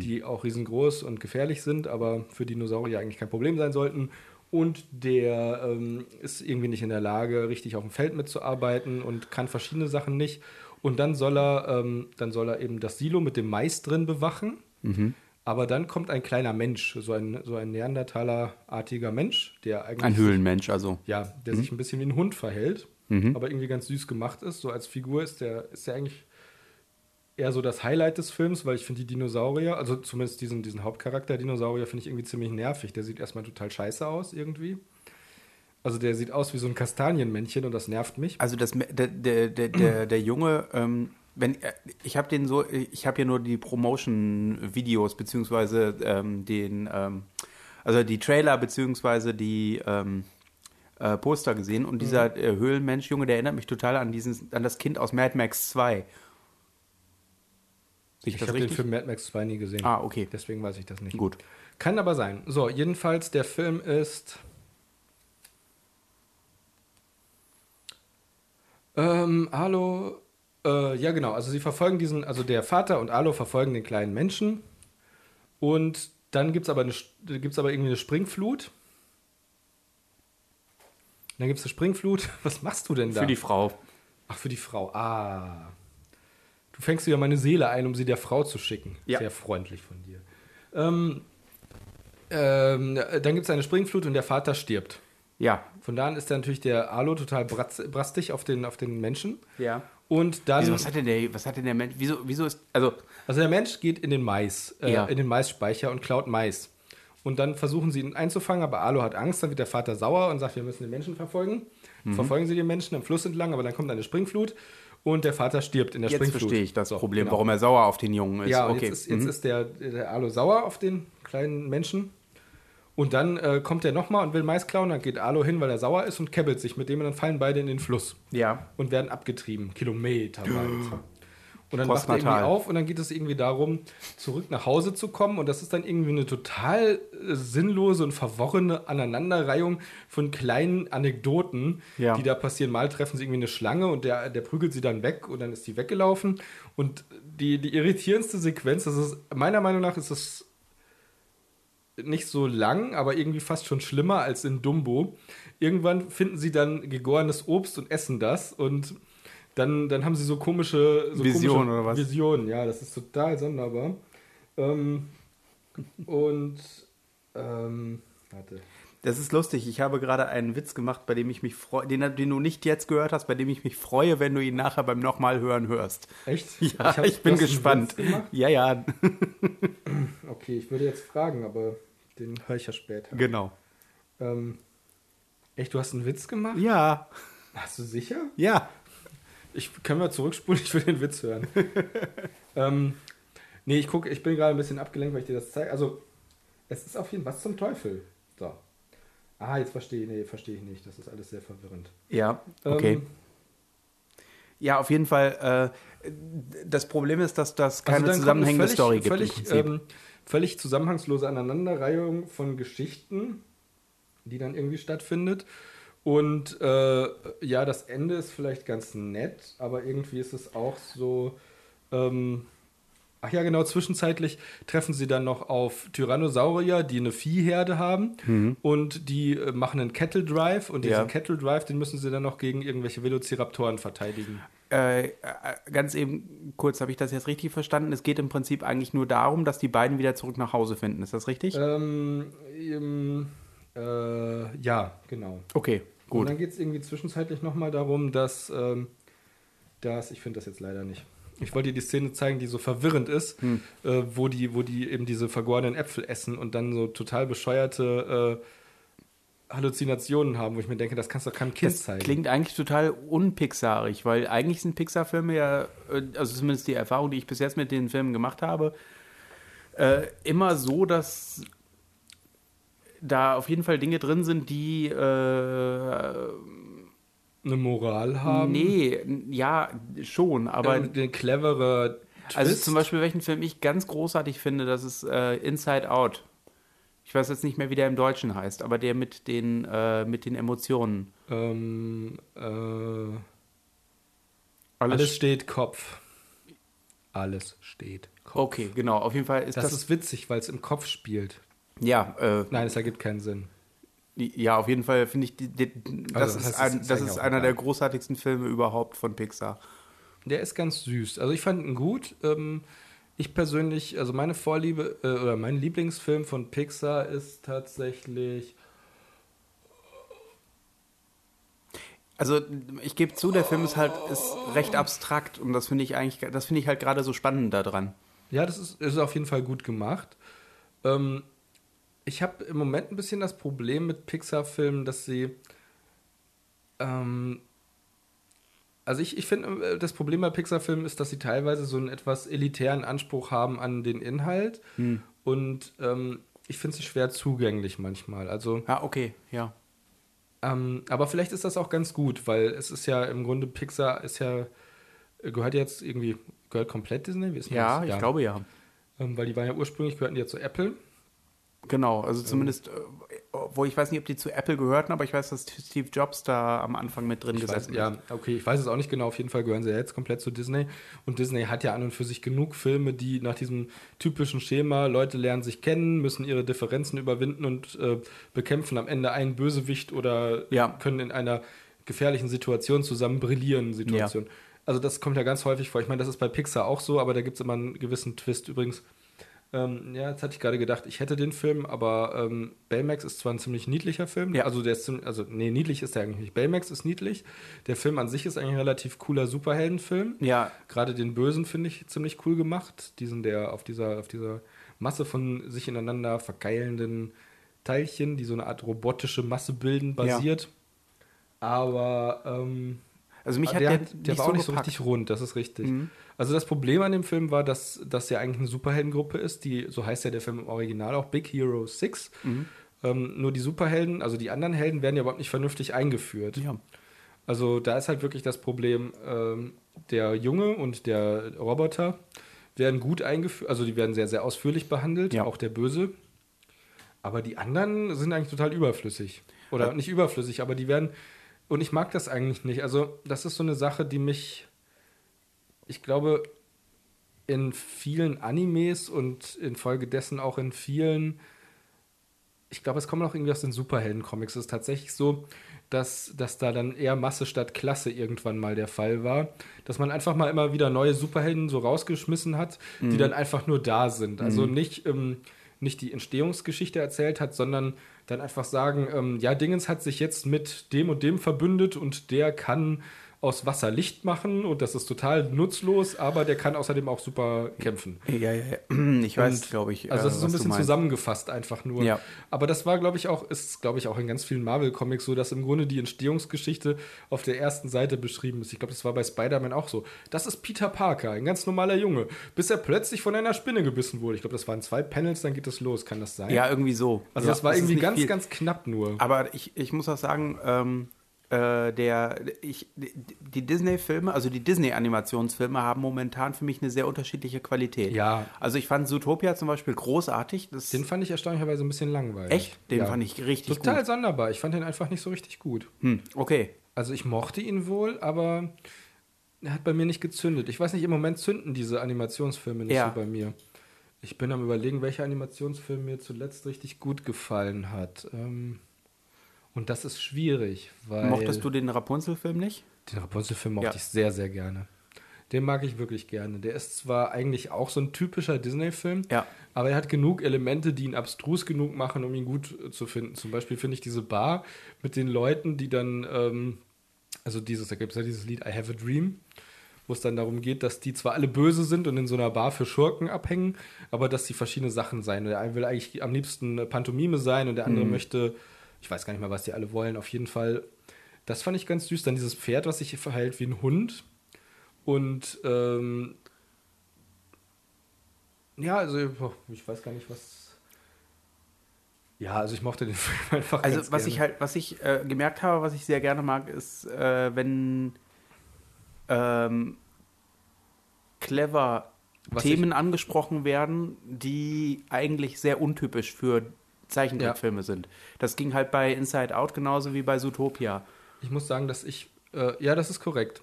die auch riesengroß und gefährlich sind, aber für Dinosaurier eigentlich kein Problem sein sollten. Und der ähm, ist irgendwie nicht in der Lage, richtig auf dem Feld mitzuarbeiten und kann verschiedene Sachen nicht. Und dann soll er, ähm, dann soll er eben das Silo mit dem Mais drin bewachen. Aber dann kommt ein kleiner Mensch, so ein, so ein Neandertaler-artiger Mensch, der eigentlich Ein Höhlenmensch, also. ja, der sich ein bisschen wie ein Hund verhält, aber irgendwie ganz süß gemacht ist. So als Figur ist der, ist der eigentlich eher so das Highlight des Films, weil ich finde die Dinosaurier, also zumindest diesen, diesen Hauptcharakter Dinosaurier, finde ich irgendwie ziemlich nervig. Der sieht erstmal total scheiße aus irgendwie. Also der sieht aus wie so ein Kastanienmännchen und das nervt mich. Also das, der, der, der, der, der Junge, ähm, wenn äh, ich habe den so, ich habe hier nur die Promotion-Videos beziehungsweise ähm, den, ähm, also die Trailer beziehungsweise die ähm, äh, Poster gesehen und dieser äh, Höhlenmensch-Junge, der erinnert mich total an diesen, an das Kind aus Mad Max 2. Sehe ich, habe den? Film Mad Max 2 nie gesehen. Ah, okay. Deswegen weiß ich das nicht. Gut. Kann aber sein. So, jedenfalls, der Film ist. Ähm, Alo. Äh, ja, genau. Also, sie verfolgen diesen. Also, der Vater und Alo verfolgen den kleinen Menschen. Und dann gibt es aber, eine, gibt's aber irgendwie eine Springflut. Dann gibt es eine Springflut. Was machst du denn da? Für die Frau. Ach, für die Frau. Ah. Du fängst wieder meine Seele ein, um sie der Frau zu schicken. Ja. Sehr freundlich von dir. Ähm, ähm, dann gibt es eine Springflut und der Vater stirbt. Ja. Von da an ist dann natürlich der Alo total bratz, brastig auf den, auf den Menschen. Ja. Und dann, Wieso, was hat denn der, was hat denn der Mensch, wieso, wieso ist, also, also der Mensch geht in den Mais, äh, Ja. in den Maisspeicher und klaut Mais. Und dann versuchen sie ihn einzufangen, aber Alo hat Angst, dann wird der Vater sauer und sagt, wir müssen den Menschen verfolgen. Mhm. Verfolgen sie den Menschen am Fluss entlang, aber dann kommt eine Springflut und der Vater stirbt in der jetzt Springflut. verstehe ich das So, Problem, genau. warum er sauer auf den Jungen ist. Ja, okay. jetzt, ist, jetzt Mhm. ist der, der Alo sauer auf den kleinen Menschen. Und dann äh, kommt er nochmal und will Mais klauen. Dann geht Alo hin, weil er sauer ist und kebbelt sich mit dem und dann fallen beide in den Fluss ja. und werden abgetrieben, kilometerweit. Und dann wacht er irgendwie auf und dann geht es irgendwie darum, zurück nach Hause zu kommen. Und das ist dann irgendwie eine total äh, sinnlose und verworrene Aneinanderreihung von kleinen Anekdoten, Ja. die da passieren. Mal treffen sie irgendwie eine Schlange und der, der prügelt sie dann weg und dann ist die weggelaufen. Und die, die irritierendste Sequenz, das ist, meiner Meinung nach ist es nicht so lang, aber irgendwie fast schon schlimmer als in Dumbo. Irgendwann finden sie dann gegorenes Obst und essen das und dann, dann haben sie so komische so Visionen oder was? Visionen, ja, das ist total sonderbar. Ähm, und ähm, warte. Das ist lustig. Ich habe gerade einen Witz gemacht, bei dem ich mich freue, den, den du nicht jetzt gehört hast, bei dem ich mich freue, wenn du ihn nachher beim nochmal hören hörst. Echt? Ja, ich, hab- bin hast einen gespannt. Ja, ja, Okay, ich würde jetzt fragen, aber den höre ich ja später. genau. Ähm, Echt, du hast einen Witz gemacht? Ja. Hast du sicher? Ja. Ich können wir zurückspulen, ich will den Witz hören. ähm, nee, ich gucke, ich bin gerade ein bisschen abgelenkt, weil ich dir das zeige. Also, es ist auf jeden Fall was zum Teufel. So. Ah, jetzt verstehe ich, nee, verstehe ich nicht. Das ist alles sehr verwirrend. Ja, okay. Ähm, ja, auf jeden Fall. Äh, das Problem ist, dass das keine also dann kommt zusammenhängende völlig, Story gibt. Völlig, ähm, völlig zusammenhangslose Aneinanderreihung von Geschichten, die dann irgendwie stattfindet. Und äh, ja, das Ende ist vielleicht ganz nett, aber irgendwie ist es auch so. Ähm, ach ja, genau, zwischenzeitlich treffen sie dann noch auf Tyrannosaurier, die eine Viehherde haben und die äh, machen einen Kettle Drive und diesen Ja. Kettle Drive, den müssen sie dann noch gegen irgendwelche Velociraptoren verteidigen. Äh, äh, ganz eben kurz, habe ich das jetzt richtig verstanden? Es geht im Prinzip eigentlich nur darum, dass die beiden wieder zurück nach Hause finden. Ist das richtig? Ähm, ähm, äh, ja, genau. okay, Und gut. dann geht es irgendwie zwischenzeitlich nochmal darum, dass, ähm, dass ich finde das jetzt leider nicht. Ich wollte dir die Szene zeigen, die so verwirrend ist, Hm. äh, wo, die, wo die eben diese vergorenen Äpfel essen und dann so total bescheuerte äh, Halluzinationen haben, wo ich mir denke, das kannst du doch keinem Kind Das zeigen. klingt eigentlich total unpixarig, weil eigentlich sind Pixar-Filme ja, äh, also zumindest die Erfahrung, die ich bis jetzt mit den Filmen gemacht habe, äh, immer so, dass da auf jeden Fall Dinge drin sind, die äh, Eine Moral haben. nee, ja, schon, aber aber eine clevere Twist. also zum Beispiel, welchen Film ich ganz großartig finde, das ist äh, Inside Out. Ich weiß jetzt nicht mehr, wie der im Deutschen heißt, aber der mit den, äh, mit den Emotionen. ähm, äh, alles steht Kopf. Alles steht Kopf. Okay, genau. Auf jeden Fall ist Das, das, ist witzig, weil es im Kopf spielt. Ja, äh, Nein, es ergibt keinen Sinn. ja, auf jeden Fall finde ich, die, die, das Also, ist, das ist- ein, ist das ist einer der großartigsten Filme überhaupt von Pixar. Der ist ganz süß. Also ich fand ihn gut. Ähm, ich persönlich, also meine Vorliebe äh, oder mein Lieblingsfilm von Pixar ist tatsächlich. Also ich gebe zu, der Film ist halt ist recht abstrakt und das finde ich eigentlich, das finde ich halt gerade so spannend daran. Ja, das ist, ist auf jeden Fall gut gemacht. Ähm, ich habe im Moment ein bisschen das Problem mit Pixar-Filmen, dass sie. Ähm, also ich, ich finde, äh, das Problem bei Pixar-Filmen ist, dass sie teilweise so einen etwas elitären Anspruch haben an den Inhalt. Und ähm, ich finde sie schwer zugänglich manchmal. Also, Ja, okay, ja. ähm, aber vielleicht ist das auch ganz gut, weil es ist ja im Grunde Pixar ist ja gehört jetzt irgendwie gehört komplett Disney. Wie ist Ja, das? ich glaube ja. Ähm, weil die waren ja ursprünglich gehörten ja zu Apple. Genau, also zumindest, äh, wo ich weiß nicht, ob die zu Apple gehörten, aber ich weiß, dass Steve Jobs da am Anfang mit drin Ich weiß, gesessen ja, ist. okay, ich weiß es auch nicht genau. Auf jeden Fall gehören sie ja jetzt komplett zu Disney. Und Disney hat ja an und für sich genug Filme, die nach diesem typischen Schema, Leute lernen sich kennen, müssen ihre Differenzen überwinden und äh, bekämpfen am Ende einen Bösewicht oder Ja. können in einer gefährlichen Situation zusammen brillieren. Situation. Also das kommt ja ganz häufig vor. Ich meine, das ist bei Pixar auch so, aber da gibt es immer einen gewissen Twist. Übrigens, ähm, ja, jetzt hatte ich gerade gedacht, ich hätte den Film, aber ähm, Baymax ist zwar ein ziemlich niedlicher Film, Ja. also der ist ziemlich, also nee, niedlich ist der eigentlich nicht. Baymax ist niedlich. Der Film an sich ist eigentlich ein relativ cooler Superheldenfilm. Ja, Gerade den Bösen finde ich ziemlich cool gemacht. Diesen, der auf dieser, auf dieser Masse von sich ineinander verkeilenden Teilchen, die so eine Art robotische Masse bilden, basiert. Aber ähm, also mich Ah, hat der, der, der war so auch nicht so gepackt. richtig rund, das ist richtig. Mhm. Also das Problem an dem Film war, dass das ja eigentlich eine Superheldengruppe ist, die, so heißt ja der Film im Original auch, Big Hero 6. Mhm. Ähm, nur die Superhelden, also die anderen Helden werden ja überhaupt nicht vernünftig eingeführt. Ja. Also da ist halt wirklich das Problem, ähm, der Junge und der Roboter werden gut eingeführt, also die werden sehr, sehr ausführlich behandelt, Ja. auch der Böse. Aber die anderen sind eigentlich total überflüssig. Oder Ja. nicht überflüssig, aber die werden. Und ich mag das eigentlich nicht. Also, das ist so eine Sache, die mich. Ich glaube, in vielen Animes und infolgedessen auch in vielen. Ich glaube, es kommt auch irgendwie aus den Superhelden-Comics. Es ist tatsächlich so, dass, dass da dann eher Masse statt Klasse irgendwann mal der Fall war. Dass man einfach mal immer wieder neue Superhelden so rausgeschmissen hat, die dann einfach nur da sind. Also nicht, ähm, nicht die Entstehungsgeschichte erzählt hat, sondern dann einfach sagen, ähm, ja, Dingens hat sich jetzt mit dem und dem verbündet und der kann aus Wasser Licht machen und das ist total nutzlos, aber der kann außerdem auch super kämpfen. Ja, ja, ja. Ich weiß, glaube ich. Also das äh, ist so ein bisschen zusammengefasst einfach nur. Ja. Aber das war, glaube ich, auch, ist, glaube ich, auch in ganz vielen Marvel-Comics so, dass im Grunde die Entstehungsgeschichte auf der ersten Seite beschrieben ist. Ich glaube, das war bei Spider-Man auch so. Das ist Peter Parker, ein ganz normaler Junge, bis er plötzlich von einer Spinne gebissen wurde. Ich glaube, das waren zwei Panels, dann geht es los. Kann das sein? Ja, irgendwie so. Also ja, das war ist irgendwie ganz, viel. ganz knapp nur. Aber ich, ich muss auch sagen, ähm, äh, der, ich, die- Disney-Filme, also die Disney-Animationsfilme haben momentan für mich eine sehr unterschiedliche Qualität. Ja. Also ich fand Zootopia zum Beispiel großartig. Das, Den fand ich erstaunlicherweise ein bisschen langweilig. echt? Den Ja. fand ich richtig Total gut. sonderbar. Ich fand den einfach nicht so richtig gut. Hm, okay. Also ich mochte ihn wohl, aber er hat bei mir nicht gezündet. Ich weiß nicht, im Moment zünden diese Animationsfilme nicht Ja. so bei mir. Ich bin am überlegen, welcher Animationsfilm mir zuletzt richtig gut gefallen hat. Ähm, und das ist schwierig, weil Mochtest du den Rapunzel-Film nicht? den Rapunzel-Film mochte Ja. ich sehr, sehr gerne. Den mag ich wirklich gerne. Der ist zwar eigentlich auch so ein typischer Disney-Film, Ja. aber er hat genug Elemente, die ihn abstrus genug machen, um ihn gut äh, zu finden. Zum Beispiel finde ich diese Bar mit den Leuten, die dann, ähm, also dieses, da gibt es ja dieses Lied I Have a Dream, wo es dann darum geht, dass die zwar alle böse sind und in so einer Bar für Schurken abhängen, aber dass sie verschiedene Sachen sein. Der eine will eigentlich am liebsten Pantomime sein und der andere möchte, ich weiß gar nicht mal, was die alle wollen, auf jeden Fall. Das fand ich ganz süß. Dann dieses Pferd, was sich verhält wie ein Hund. Und ähm, ja, also ich weiß gar nicht, was. Ja, also ich mochte den Film einfach. Also was gerne. ich halt, was ich äh, gemerkt habe, was ich sehr gerne mag, ist, äh, wenn ähm, clever Was Themen angesprochen werden, die eigentlich sehr untypisch für Zeichentrickfilme sind. Das ging halt bei Inside Out genauso wie bei Zootopia. Ich muss sagen, dass ich. Äh, ja, das ist korrekt.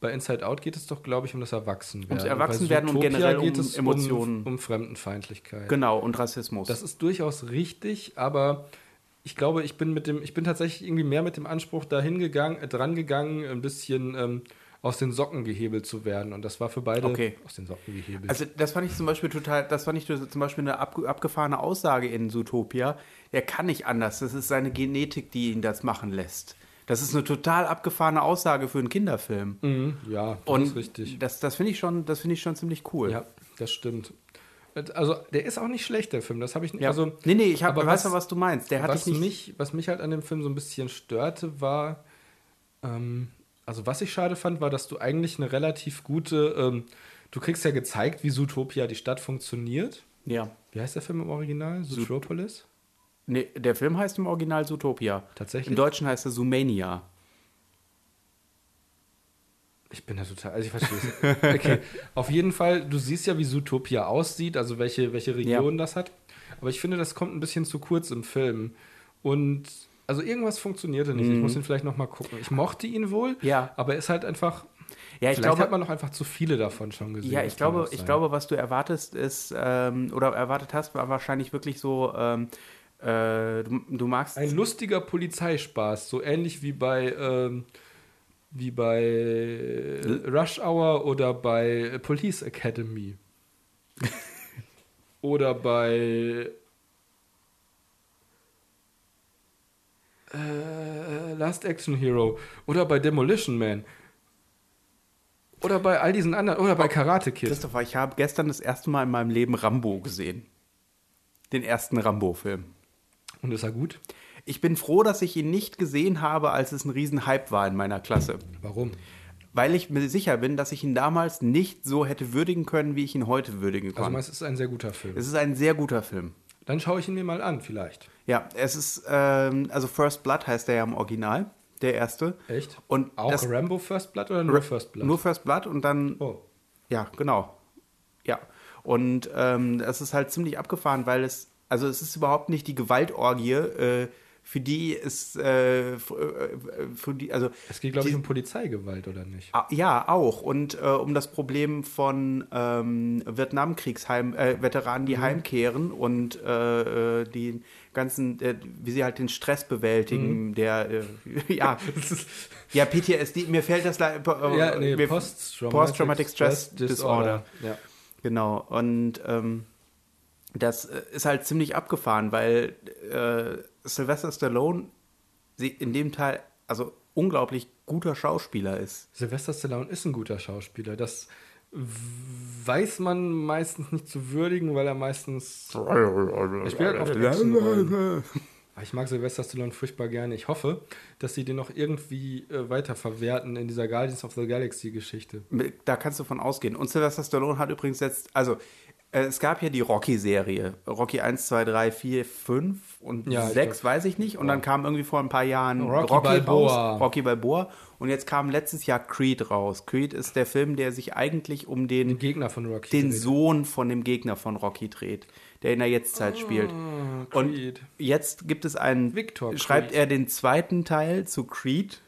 Bei Inside Out geht es doch, glaube ich, um das Erwachsenwerden. Ums Erwachsenwerden und generell um geht es Emotionen. Um, um Fremdenfeindlichkeit. Genau, und Rassismus. Das ist durchaus richtig, aber ich glaube, ich bin mit dem, ich bin tatsächlich irgendwie mehr mit dem Anspruch dahin gegangen, äh, dran gegangen, ein bisschen ähm, aus den Socken gehebelt zu werden. Und das war für beide Okay. aus den Socken gehebelt. Also das fand ich zum Beispiel total, das fand ich zum Beispiel eine ab, abgefahrene Aussage in Zootopia. Er kann nicht anders. Das ist seine Genetik, die ihn das machen lässt. Das ist eine total abgefahrene Aussage für einen Kinderfilm. mhm, ja, das Und ist richtig. das, das finde ich schon, das finde ich schon ziemlich cool. Ja, das stimmt. Also der ist auch nicht schlecht, der Film. Das habe ich nicht. Ja. Also, nee, nee, ich hab, aber weiß was- ja, was du meinst. Der hat was, nicht. mich, was mich halt an dem Film so ein bisschen störte, war, ähm, also was ich schade fand, war, dass du eigentlich eine relativ gute, ähm, du kriegst ja gezeigt, wie Zootopia, die Stadt funktioniert. Ja. Wie heißt der Film im Original? Zootropolis? Nee, der Film heißt im Original Zootopia. Tatsächlich? Im Deutschen heißt er Zoomania. Ich bin da total, also ich verstehe es. Okay, auf jeden Fall, du siehst ja, wie Zootopia aussieht, also welche, welche Region das hat. Aber ich finde, das kommt ein bisschen zu kurz im Film. Und also irgendwas funktionierte nicht. Ich muss ihn vielleicht noch mal gucken. Ich mochte ihn wohl, Mhm. Ja. aber er ist halt einfach. Ja, ich vielleicht glaube, hat man noch einfach zu viele davon schon gesehen. Ja, ich glaube, ich glaube, was du erwartest ist, ähm, oder erwartet hast, war wahrscheinlich wirklich so, ähm, äh, du, du magst. Ein lustiger Polizeispaß, so ähnlich wie bei, ähm, wie bei äh, Rush Hour oder bei Police Academy. oder bei äh, Last Action Hero. Oder bei Demolition Man. Oder bei all diesen anderen. Oder bei Karate Kid. Christopher, ich habe gestern das erste Mal in meinem Leben Rambo gesehen. Den ersten Rambo-Film. Und ist er gut? Ich bin froh, dass ich ihn nicht gesehen habe, als es ein Riesenhype war in meiner Klasse. Warum? Weil ich mir sicher bin, dass ich ihn damals nicht so hätte würdigen können, wie ich ihn heute würdigen Also, kann. meinst, du, es ist ein sehr guter Film. es ist ein sehr guter Film. Dann schaue ich ihn mir mal an, vielleicht. Ja, es ist, ähm, also First Blood heißt der ja im Original, der erste. Echt? Und Auch das, Rambo First Blood oder nur First Blood? Nur First Blood und dann, oh. ja, genau. Ja. Und ähm, es ist halt ziemlich abgefahren, weil es, also es ist überhaupt nicht die Gewaltorgie, äh, für die es, äh, äh, für die, also Es geht, glaube ich, um Polizeigewalt, oder nicht? Ah, Ja, auch. Und äh, um das Problem von ähm, Vietnamkriegsveteranen, äh, Veteranen, die heimkehren und äh, äh, die ganzen, äh, wie sie halt den Stress bewältigen, der, äh, ja, ja, PTSD, mir fällt das le- äh, ja, nee, mir- Post-Traumatic Post-Traumatic Stress Disorder. Ja. Genau. Und ähm, das ist halt ziemlich abgefahren, weil äh, Sylvester Stallone in dem Teil, also unglaublich guter Schauspieler ist. Sylvester Stallone ist ein guter Schauspieler. Das weiß man meistens nicht zu würdigen, weil er meistens. Er spielt halt oft Ich mag Sylvester Stallone furchtbar gerne. Ich hoffe, dass sie den noch irgendwie äh, weiter verwerten in dieser Guardians of the Galaxy Geschichte. Da kannst du von ausgehen. Und Sylvester Stallone hat übrigens jetzt, also es gab ja die Rocky-Serie. Rocky 1, 2, 3, 4, 5 und Ja, ich 6, glaub- weiß ich nicht. Und dann kam irgendwie vor ein paar Jahren Rocky Balboa. raus. Rocky Balboa. Und jetzt kam letztes Jahr Creed raus. Creed ist der Film, der sich eigentlich um den, Den Gegner von Rocky. den dreht. Sohn von dem Gegner von Rocky dreht, der in der Jetztzeit spielt. Und Creed. jetzt gibt es einen, Victor schreibt Creed. er den zweiten Teil zu Creed.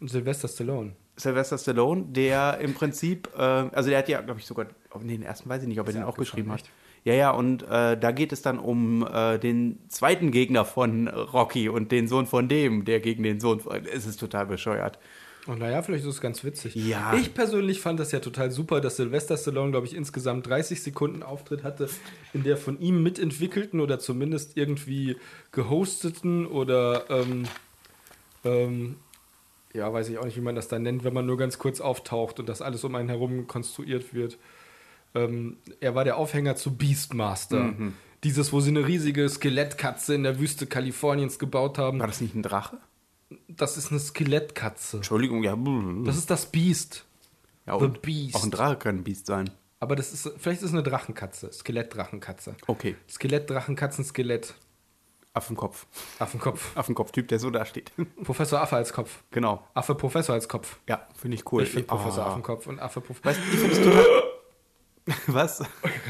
Sylvester Stallone. Sylvester Stallone, der im Prinzip, äh, also der hat ja, glaube ich, sogar, oh, nee, den ersten weiß ich nicht, ob er den auch geschrieben hat. Ja, ja, und äh, da geht es dann um äh, den zweiten Gegner von Rocky und den Sohn von dem, der gegen den Sohn von. Es ist total bescheuert. Und naja, vielleicht ist es ganz witzig. Ja. Ich persönlich fand das ja total super, dass Sylvester Stallone, glaube ich, insgesamt 30 Sekunden Auftritt hatte, in der von ihm mitentwickelten oder zumindest irgendwie gehosteten oder ähm, ähm, ja, weiß ich auch nicht, wie man das dann nennt, wenn man nur ganz kurz auftaucht und das alles um einen herum konstruiert wird. Ähm, er war der Aufhänger zu Beastmaster. Dieses, wo sie eine riesige Skelettkatze in der Wüste Kaliforniens gebaut haben. War das nicht ein Drache? Das ist eine Skelettkatze. Entschuldigung, ja. Das ist das Beast. ja The Beast. Auch ein Drache kann ein Biest sein. Aber das ist, vielleicht ist es eine Drachenkatze. Skelettdrachenkatze. Okay. Skelettdrachenkatzen, Skelett. Affenkopf. Affenkopf. Affenkopf-Typ, der so da steht. Professor Affe als Kopf. genau. Affe Professor als Kopf. Ja, finde ich cool. Ich finde Professor Ah. Affenkopf und Affe Professor. Weißt du, ich finde es total. Was?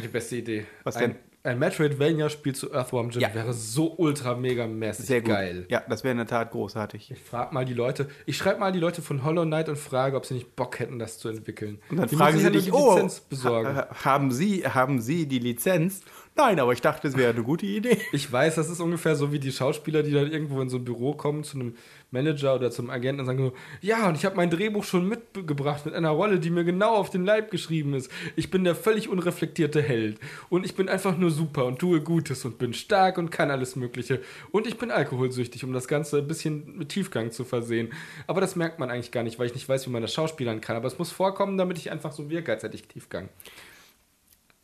Die beste Idee. Was ein, denn? ein Metroidvania-Spiel zu Earthworm Jim Ja. wäre so ultra mega mäßig Sehr gut. geil. Ja, das wäre in der Tat großartig. Ich frage mal die Leute, ich schreibe mal die Leute von Hollow Knight und frage, ob sie nicht Bock hätten, das zu entwickeln. Und dann Die fragen sie dich, oh, Lizenz besorgen. ha- haben Sie, haben Sie die Lizenz? Nein, aber ich dachte, es wäre eine gute Idee. Ich weiß, das ist ungefähr so wie die Schauspieler, die dann irgendwo in so ein Büro kommen zu einem Manager oder zum Agenten und sagen so, ja, und ich habe mein Drehbuch schon mitgebracht mit einer Rolle, die mir genau auf den Leib geschrieben ist. Ich bin der völlig unreflektierte Held und ich bin einfach nur super und tue Gutes und bin stark und kann alles Mögliche und ich bin alkoholsüchtig, um das Ganze ein bisschen mit Tiefgang zu versehen. Aber das merkt man eigentlich gar nicht, weil ich nicht weiß, wie man das schauspielern kann. Aber es muss vorkommen, damit ich einfach so wirke, als hätte ich Tiefgang.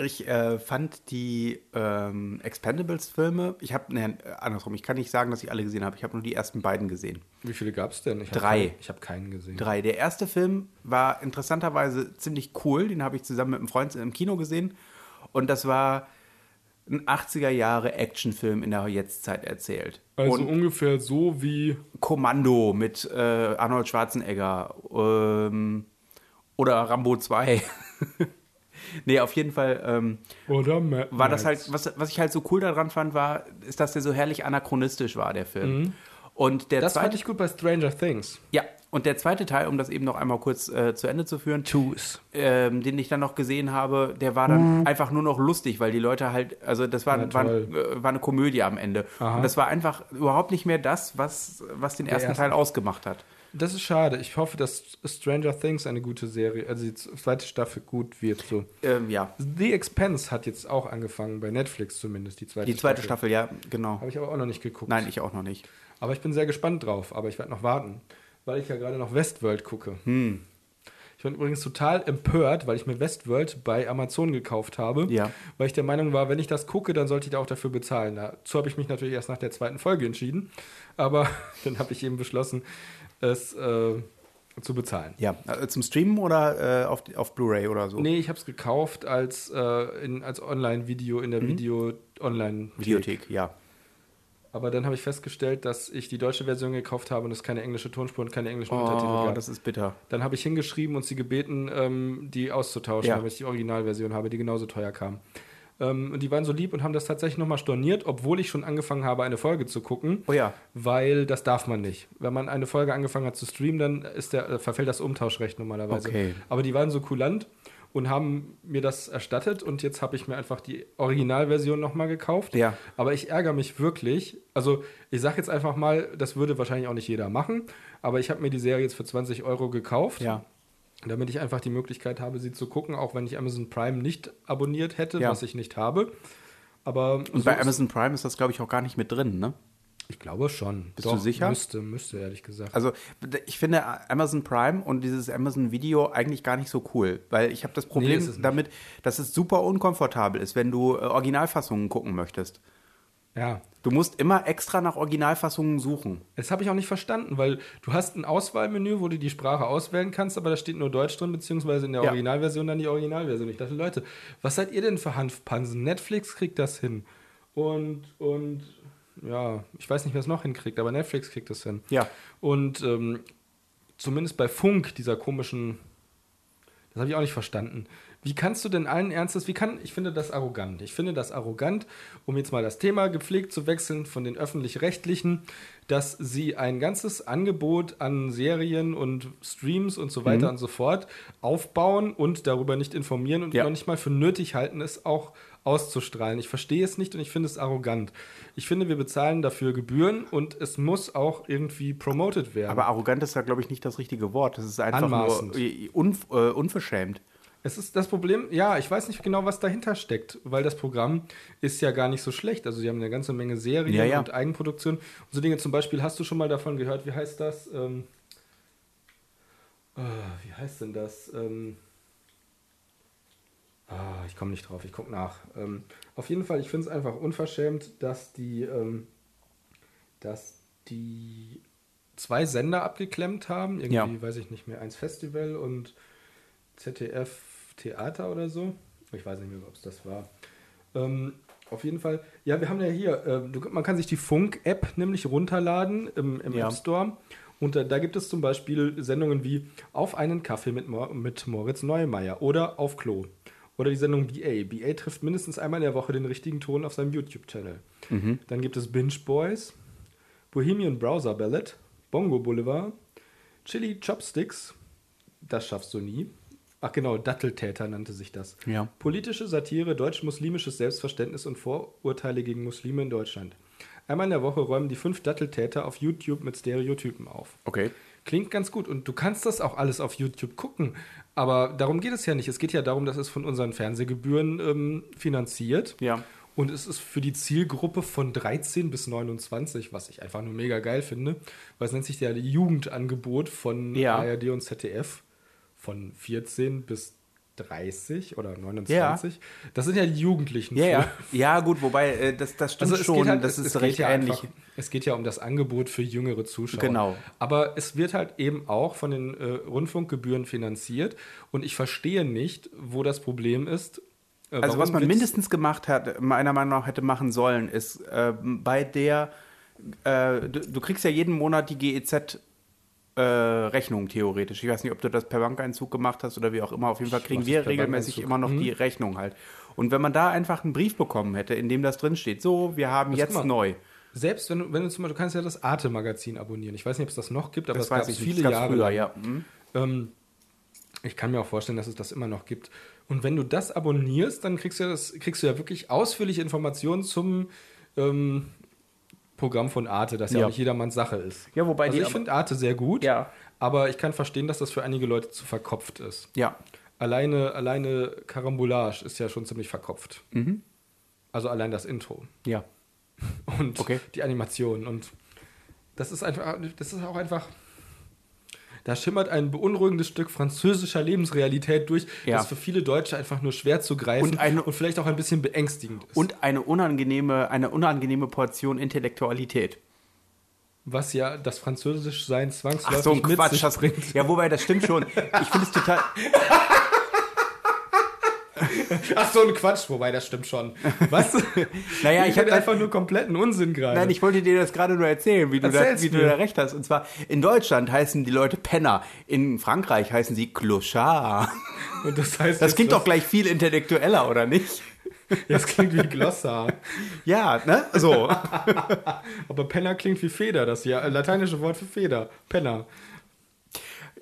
Ich äh, fand die ähm, Expendables-Filme, ich habe, ne, andersrum, ich kann nicht sagen, dass ich alle gesehen habe. Ich habe nur die ersten beiden gesehen. Wie viele gab es denn? Ich hab Drei. keinen- Ich habe keinen gesehen. Drei. Der erste Film war interessanterweise ziemlich cool. Den habe ich zusammen mit einem Freund im Kino gesehen. Und das war ein 80er Jahre Actionfilm in der Jetztzeit erzählt. Also Und ungefähr so wie Kommando mit äh, Arnold Schwarzenegger ähm, oder Rambo 2. nee, auf jeden Fall ähm, war das halt, was, was ich halt so cool daran fand, war, ist, dass der so herrlich anachronistisch war, der Film. Und der Mhm. Das fand zweite, ich gut bei Stranger Things. ja, und der zweite Teil, um das eben noch einmal kurz äh, zu Ende zu führen, ähm, den ich dann noch gesehen habe, der war dann einfach nur noch lustig, weil die Leute halt, also das war, Ja, war, äh, war eine Komödie am Ende. Aha. Und das war einfach überhaupt nicht mehr das, was, was den ersten erste- Teil ausgemacht hat. Das ist schade. Ich hoffe, dass Stranger Things eine gute Serie, also die zweite Staffel gut wird. So. Ähm, ja, The Expense hat jetzt auch angefangen, bei Netflix zumindest, die zweite die zweite Staffel, ja, genau. Habe ich aber auch noch nicht geguckt. Nein, ich auch noch nicht. Aber ich bin sehr gespannt drauf. Aber ich werde noch warten, weil ich ja gerade noch Westworld gucke. Hm. Ich bin übrigens total empört, weil ich mir Westworld bei Amazon gekauft habe. Ja. Weil ich der Meinung war, wenn ich das gucke, dann sollte ich da auch dafür bezahlen. Dazu habe ich mich natürlich erst nach der zweiten Folge entschieden. Aber dann habe ich eben beschlossen, es äh, zu bezahlen. Ja, äh, zum Streamen oder äh, auf, auf Blu-ray oder so? Nee, ich habe es gekauft als, äh, in, als Online-Video in der. Mhm. Videothek, ja. Aber dann habe ich festgestellt, dass ich die deutsche Version gekauft habe und es keine englische Tonspur und keine englischen Untertitel Oh, gab. das ist bitter. Dann habe ich hingeschrieben und sie gebeten, ähm, die auszutauschen, Ja. damit ich die Originalversion habe, die genauso teuer kam. Ähm, und die waren so lieb und haben das tatsächlich nochmal storniert, obwohl ich schon angefangen habe, eine Folge zu gucken. Oh ja. Weil das darf man nicht. Wenn man eine Folge angefangen hat zu streamen, dann ist der, äh, verfällt das Umtauschrecht normalerweise. Okay. Aber die waren so kulant und haben mir das erstattet und jetzt habe ich mir einfach die Originalversion nochmal gekauft. Ja. Aber ich ärgere mich wirklich. Also ich sage jetzt einfach mal, das würde wahrscheinlich auch nicht jeder machen, aber ich habe mir die Serie jetzt für 20 Euro gekauft. Ja. Damit ich einfach die Möglichkeit habe, sie zu gucken, auch wenn ich Amazon Prime nicht abonniert hätte, Ja. was ich nicht habe. Aber Und bei Amazon Prime ist das, glaube ich, auch gar nicht mit drin, ne? Ich glaube schon. Bist du sicher? Müsste, müsste, ehrlich gesagt. Also ich finde Amazon Prime und dieses Amazon Video eigentlich gar nicht so cool, weil ich habe das Problem nicht. damit, dass es super unkomfortabel ist, wenn du äh, Originalfassungen gucken möchtest. Ja. Du musst immer extra nach Originalfassungen suchen. Das habe ich auch nicht verstanden, weil du hast ein Auswahlmenü, wo du die Sprache auswählen kannst, aber da steht nur Deutsch drin, beziehungsweise in der Ja. Originalversion dann die Originalversion. Ich dachte, Leute, was seid ihr denn für Hanfpansen? Netflix kriegt das hin. Und, und, ja, ich weiß nicht, wer es noch hinkriegt, aber Netflix kriegt das hin. Ja. Und ähm, zumindest bei Funk, dieser komischen, das habe ich auch nicht verstanden. Wie kannst du denn allen Ernstes, wie kann, ich finde das arrogant. Ich finde das arrogant, um jetzt mal das Thema gepflegt zu wechseln von den öffentlich-rechtlichen, dass sie ein ganzes Angebot an Serien und Streams und so weiter und so fort aufbauen und darüber nicht informieren und Ja. noch nicht mal für nötig halten, es auch auszustrahlen. Ich verstehe es nicht und ich finde es arrogant. Ich finde, wir bezahlen dafür Gebühren und es muss auch irgendwie promoted werden. Aber arrogant ist da, glaube ich, nicht das richtige Wort. Das ist einfach Anmaßend. nur un, äh, unverschämt. Es ist das Problem, ja, ich weiß nicht genau, was dahinter steckt, weil das Programm ist ja gar nicht so schlecht. Also, sie haben eine ganze Menge Serien Ja, ja. und Eigenproduktion. Und so Dinge zum Beispiel, hast du schon mal davon gehört, wie heißt das? Ähm, äh, wie heißt denn das? Ähm, ah, ich komme nicht drauf, ich gucke nach. Ähm, auf jeden Fall, ich finde es einfach unverschämt, dass die, ähm, dass die zwei Sender abgeklemmt haben. Irgendwie, Ja. weiß ich nicht mehr, eins Festival und ZDF Theater oder so. Ich weiß nicht mehr, ob es das war. Ähm, auf jeden Fall. Ja, wir haben ja hier, äh, du, man kann sich die Funk-App nämlich runterladen im, im Ja. App Store. Und da, da gibt es zum Beispiel Sendungen wie Auf einen Kaffee mit, mit Moritz Neumeier oder Auf Klo. Oder die Sendung BA. BA trifft mindestens einmal in der Woche den richtigen Ton auf seinem YouTube-Channel. Dann gibt es Binge Boys, Bohemian Browser Ballad, Bongo Boulevard, Chili Chopsticks, das schaffst du nie. Ach genau, Datteltäter nannte sich das. Ja. Politische Satire, deutsch-muslimisches Selbstverständnis und Vorurteile gegen Muslime in Deutschland. Einmal in der Woche räumen die fünf Datteltäter auf YouTube mit Stereotypen auf. Okay. Klingt ganz gut und du kannst das auch alles auf YouTube gucken. Aber darum geht es ja nicht. Es geht ja darum, dass es von unseren Fernsehgebühren ähm, finanziert. Ja. Und es ist für die Zielgruppe von 13 bis 29, was ich einfach nur mega geil finde, weil es nennt sich ja Jugendangebot von Ja. ARD und ZDF von 14 bis 30 oder 29. Das sind ja die Jugendlichen. Ja, ja. Ja, gut, wobei, äh, das, das stimmt also schon. halt, das es, ist es recht ja ähnlich. Einfach, es geht ja um das Angebot für jüngere Zuschauer. Genau. Aber es wird halt eben auch von den äh, Rundfunkgebühren finanziert. Und ich verstehe nicht, wo das Problem ist. äh, Also was man mindestens gemacht hat, meiner Meinung nach hätte machen sollen, ist äh, bei der, äh, du, du kriegst ja jeden Monat die GEZ äh, Rechnung theoretisch. Ich weiß nicht, ob du das per Bankeinzug gemacht hast oder wie auch immer. Auf jeden Fall kriegen wir das regelmäßig immer noch die Rechnung halt. Und wenn man da einfach einen Brief bekommen hätte, in dem das drin steht, so, wir haben jetzt guck mal, neu. Selbst wenn du, wenn du zum Beispiel, du kannst ja das Arte-Magazin abonnieren. Ich weiß nicht, ob es das noch gibt, aber Das es gab es viele Das Jahre früher, lang. ja. Mhm. Ähm, ich kann mir auch vorstellen, dass es das immer noch gibt. Und wenn du das abonnierst, dann kriegst du, ja das, kriegst du ja wirklich ausführliche Informationen zum ähm, Programm von Arte, das ja, Ja. auch nicht jedermanns Sache ist. Ja, wobei also die ich finde Arte sehr gut, Ja. aber ich kann verstehen, dass das für einige Leute zu verkopft ist. Ja. Alleine, alleine Karambolage ist ja schon ziemlich verkopft. Mhm. Also allein das Intro Ja. und Okay. die Animation und das ist einfach, das ist auch einfach. Da schimmert ein beunruhigendes Stück französischer Lebensrealität durch, Ja. das für viele Deutsche einfach nur schwer zu greifen Und eine- und vielleicht auch ein bisschen beängstigend ist. Und eine unangenehme, eine unangenehme Portion Intellektualität. was ja das Französischsein Ach zwangsläufig so ein mit Quatsch. sich bringt. ja, wobei, das stimmt schon. Ich finde es total. Ach so ein Quatsch, wobei das stimmt schon. Was? Naja, ich ich habe hab- einfach nur kompletten Unsinn gerade. Nein, ich wollte dir das gerade nur erzählen, wie, du da, wie du da recht hast. Und zwar, in Deutschland heißen die Leute Penner. In Frankreich heißen sie Clochard. und das heißt, Das klingt doch gleich viel intellektueller, oder nicht? Das klingt wie Glossar. Ja, ne? So. Aber Penner klingt wie Feder, das ja lateinische Wort für Feder. Penner.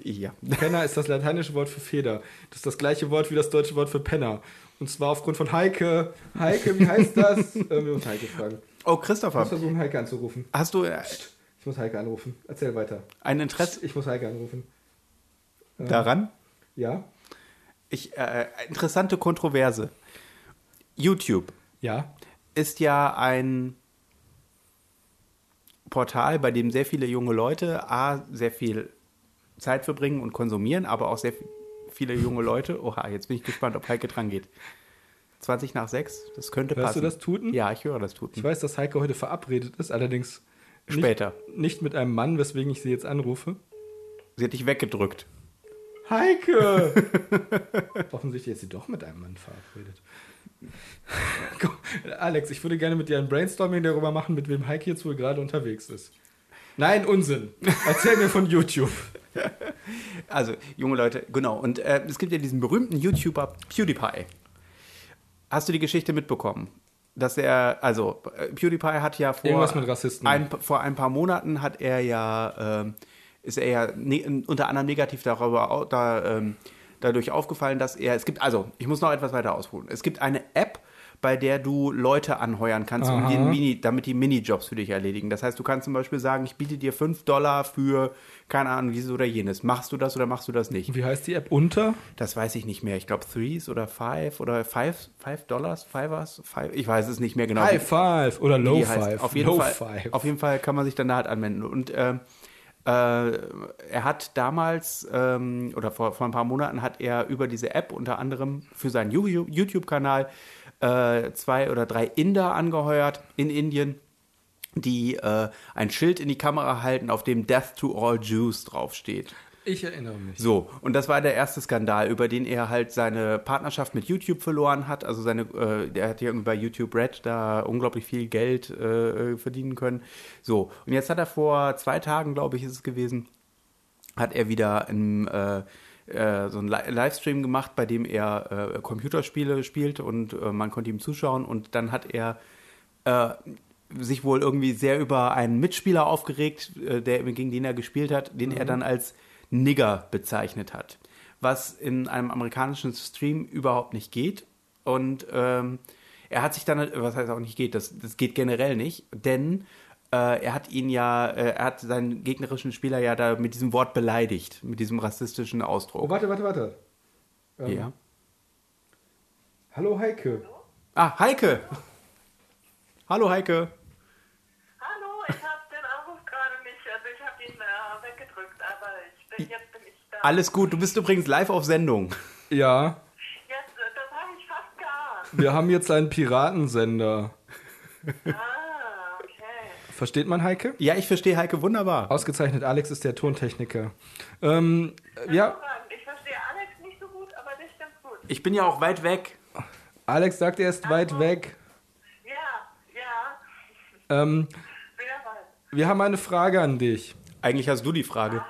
Ja. Penner ist das lateinische Wort für Feder. Das ist das gleiche Wort wie das deutsche Wort für Penner. Und zwar aufgrund von Heike. Heike, wie heißt das? äh, wir müssen Heike fragen. Oh, Ich muss Christopher, versuchen, Heike anzurufen. hast du äh, Ich muss Heike anrufen. Erzähl weiter. ein Interesse Ich muss Heike anrufen. daran? Ja? Ich, äh, interessante Kontroverse. YouTube Ja? ist ja ein Portal, bei dem sehr viele junge Leute A, sehr viel Zeit verbringen und konsumieren, aber auch sehr viele junge Leute. Oha, jetzt bin ich gespannt, ob Heike dran geht. 20 nach 6, das könnte Hörst passen. du das Tuten? Ja, ich höre das Tuten. Ich weiß, dass Heike heute verabredet ist, allerdings nicht, Später. nicht mit einem Mann, weswegen ich sie jetzt anrufe. Sie hat dich weggedrückt. Heike! Offensichtlich ist sie doch mit einem Mann verabredet. Alex, ich würde gerne mit dir ein Brainstorming darüber machen, mit wem Heike jetzt wohl gerade unterwegs ist. Nein, Unsinn. Erzähl mir von YouTube. Also, junge Leute, genau. Und äh, es gibt ja diesen berühmten YouTuber PewDiePie. Hast du die Geschichte mitbekommen? Dass er, also äh, PewDiePie hat ja vor, Irgendwas mit Rassisten. Ein, vor ein paar Monaten hat er ja, ähm, ist er ja ne, unter anderem negativ darüber, da, ähm, dadurch aufgefallen, dass er, es gibt, also ich muss noch etwas weiter ausholen. Es gibt eine App, bei der du Leute anheuern kannst, um die Mini, damit die Minijobs für dich erledigen. Das heißt, du kannst zum Beispiel sagen, ich biete dir 5 Dollar für, keine Ahnung, dieses oder jenes. Machst du das oder machst du das nicht? Wie heißt die App? Unter? Das weiß ich nicht mehr. Ich glaube, Threes oder Five oder Five, Five Dollars, Fivers, Five, ich weiß es nicht mehr genau. High Five oder Low. Five. Auf jeden, Low Fall, Five. auf jeden Fall kann man sich dann da halt anwenden. Und ähm, äh, er hat damals, ähm, oder vor, vor ein paar Monaten, hat er über diese App unter anderem für seinen You- YouTube-Kanal äh, zwei oder drei Inder angeheuert in Indien, die äh, ein Schild in die Kamera halten, auf dem Death to All Jews draufsteht. Ich erinnere mich. So, und das war der erste Skandal, über den er halt seine Partnerschaft mit YouTube verloren hat. Also seine, äh, der hat ja irgendwie bei YouTube Red da unglaublich viel Geld äh, verdienen können. So, und jetzt hat er vor zwei Tagen, glaube ich, ist es gewesen, hat er wieder einen, äh, äh, so einen Li- Livestream gemacht, bei dem er äh, Computerspiele spielt und äh, man konnte ihm zuschauen und dann hat er äh, sich wohl irgendwie sehr über einen Mitspieler aufgeregt, äh, der gegen den er gespielt hat, den er dann als Nigger bezeichnet hat. Was in einem amerikanischen Stream überhaupt nicht geht. Und ähm, er hat sich dann, was heißt auch nicht geht, das, das geht generell nicht, denn äh, er hat ihn ja, äh, er hat seinen gegnerischen Spieler ja da mit diesem Wort beleidigt, mit diesem rassistischen Ausdruck. Oh, warte, warte, warte. Ähm, ja. Hallo Heike. Ah, Heike! Hallo Heike! Hallo, ich habe den Anruf gerade nicht, also ich habe ihn äh, weggedrückt, aber ich bin, jetzt bin ich da. Alles gut, du bist übrigens live auf Sendung. Ja, Jetzt, äh, das habe ich fast geahnt. wir haben jetzt einen Piratensender. Ah, okay. Versteht man Heike? Ja, ich verstehe Heike wunderbar. Ausgezeichnet, Alex ist der Tontechniker. Ähm, ja. Ich verstehe Alex nicht so gut, aber dich ganz gut. Ich bin ja auch weit weg. Alex sagt, er ist weit weg. Ja, ja, Ähm, sehr weit. wir haben eine Frage an dich. Eigentlich hast du die Frage.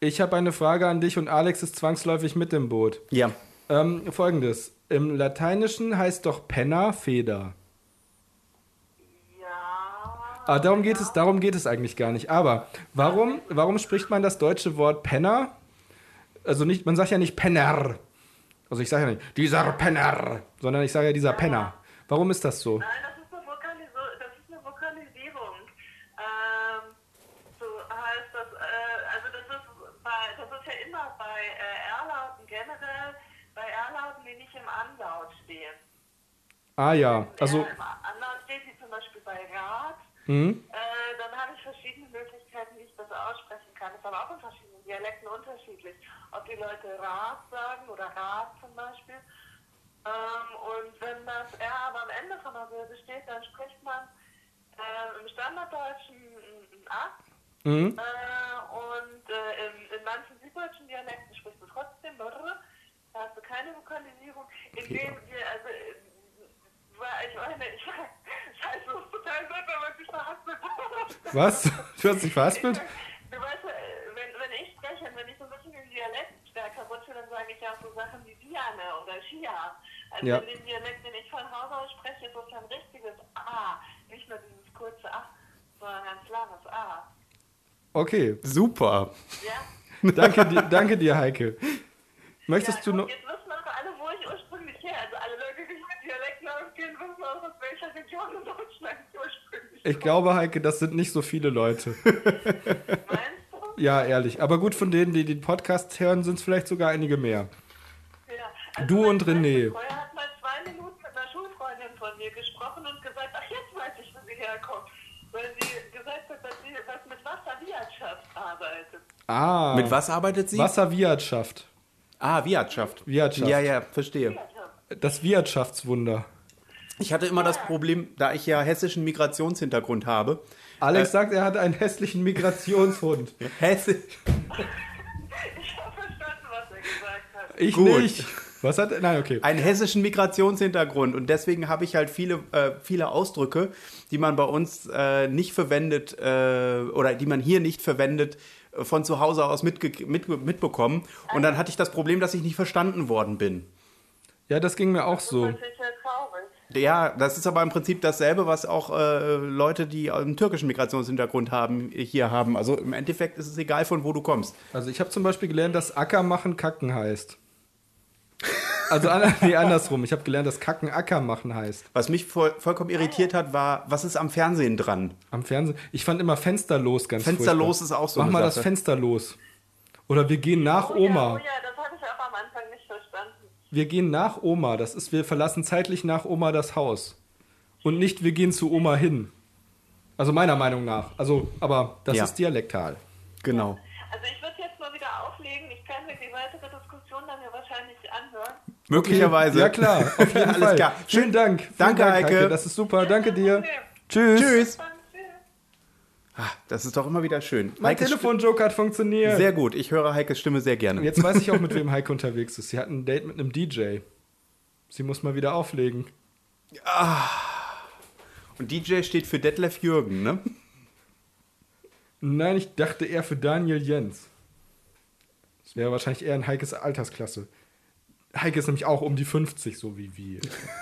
Ich habe eine Frage an dich und Alex ist zwangsläufig mit im Boot. Ja. Ähm, Folgendes. Im Lateinischen heißt doch Penna Feder. Ja. Ah, darum geht es, darum geht es eigentlich gar nicht. Aber warum, warum spricht man das deutsche Wort Penner? Also nicht, man sagt ja nicht Penner. Also ich sage ja nicht dieser Penner, sondern ich sage ja dieser Penner. Warum ist das so? Nein, das ist eine, Vokalis das ist eine Vokalisierung. Ähm, so heißt das, äh, also das ist, bei, das ist ja immer bei äh, R-Lauten generell, bei R-Lauten, die nicht im Anlaut stehen. Ah ja, also äh, im Anlaut steht, wie zum Beispiel bei Rat, hm? äh, dann habe ich verschiedene Möglichkeiten, wie ich das aussprechen kann. Das ist aber auch in verschiedenen Dialekten unterschiedlich. Ob die Leute Rat sagen oder Rat zum Beispiel. Ähm, und wenn das R aber am Ende von der Silbe steht, dann spricht man äh, im Standarddeutschen ein A. Hm? Äh, und äh, in, in manchen süddeutschen Dialekten sprichst du trotzdem brr, da hast du keine Vokalisierung. In dem wir, also, äh, weil ich meine, ich, scheiße, ist total blöd, wenn man sich verhaspelt. Was? Du hast dich verhaspelt? Du weißt, wenn, wenn ich spreche, wenn ich so ein bisschen im Dialekt stärker rutsche, dann sage ich ja auch so Sachen wie Diane oder Shia. Also Ja. in dem Dialekt, den ich von Haus aus spreche, ist das ein richtiges A. Nicht nur dieses kurze A, sondern ein langes A. Okay, Super. Ja? danke, dir- danke dir, Heike. Möchtest ja, du noch... Jetzt wissen auch alle, wo ich ursprünglich her. Also alle Leute, die mit Dialekten auskennen, wissen auch, aus welcher Region in Deutschland ich glaube, Heike, das sind nicht so viele Leute. Meinst du? Ja, ehrlich. Aber gut, von denen, die den Podcast hören, sind es vielleicht sogar einige mehr. Ja. Also Du und René. Freund Vorher hat mal zwei Minuten mit einer Schulfreundin von mir gesprochen und gesagt, ach, jetzt weiß ich, wo sie herkommt. weil sie gesagt hat, dass sie was mit Wasserwirtschaft arbeitet. Ah, Mit was arbeitet sie? Wasserwirtschaft. Ah, Wirtschaft. Wirtschaft. Ja, ja, verstehe. Das Wirtschaftswunder. Ich hatte immer das Problem, da ich ja hessischen Migrationshintergrund habe. Alex sagt, er hat einen hässlichen Migrationshund. Hesse Ich habe verstanden, was er gesagt hat. Ich Gut. nicht. Was hat er? Nein, okay. einen hessischen Migrationshintergrund und deswegen habe ich halt viele, äh, viele Ausdrücke, die man bei uns äh, nicht verwendet äh, oder die man hier nicht verwendet, äh, von zu Hause aus mitge mit, mitbekommen. Und dann hatte ich das Problem, dass ich nicht verstanden worden bin. Ja, das ging mir auch so. Das ja. Ja, das ist aber im Prinzip dasselbe, was auch äh, Leute, die einen türkischen Migrationshintergrund haben, hier haben. Also im Endeffekt ist es egal, von wo du kommst. Also ich habe zum Beispiel gelernt, dass Acker machen Kacken heißt. Also an- nee, andersrum. Ich habe gelernt, dass Kacken Acker machen heißt. Was mich voll, vollkommen irritiert hat, war, was ist am Fernsehen dran? Am Fernsehen. Ich fand immer Fensterlos ganz Fensterlos furchtbar. ist auch so Mach eine mal das Sache. Fenster los. Oder wir gehen nach Oh ja, Oma. oh ja, das habe ich auch am Anfang. Wir gehen nach Oma. Das ist, wir verlassen zeitlich nach Oma das Haus. Und nicht, wir gehen zu Oma hin. Also meiner Meinung nach. Also, aber das Ja. ist dialektal. Genau. Also ich würde jetzt mal wieder auflegen. Ich kann mir die weitere Diskussion dann ja wahrscheinlich anhören. Möglicherweise. Ja klar, auf jeden Alles Fall. klar. Schönen Dank. Vielen Danke, Dank, Heike. Das ist super. Danke dir. Okay. Tschüss. Tschüss. Ah, Das ist doch immer wieder schön. Mein Heikes Telefonjoke hat funktioniert. Sehr gut. Ich höre Heikes Stimme sehr gerne. Jetzt weiß ich auch, mit wem Heike unterwegs ist. Sie hat ein Date mit einem DJ. Sie muss mal wieder auflegen. Und DJ steht für Detlef Jürgen, ne? Nein, ich dachte eher für Daniel Jens. Das wäre wahrscheinlich eher in Heikes Altersklasse. Heike ist nämlich auch um die 50, so wie wir.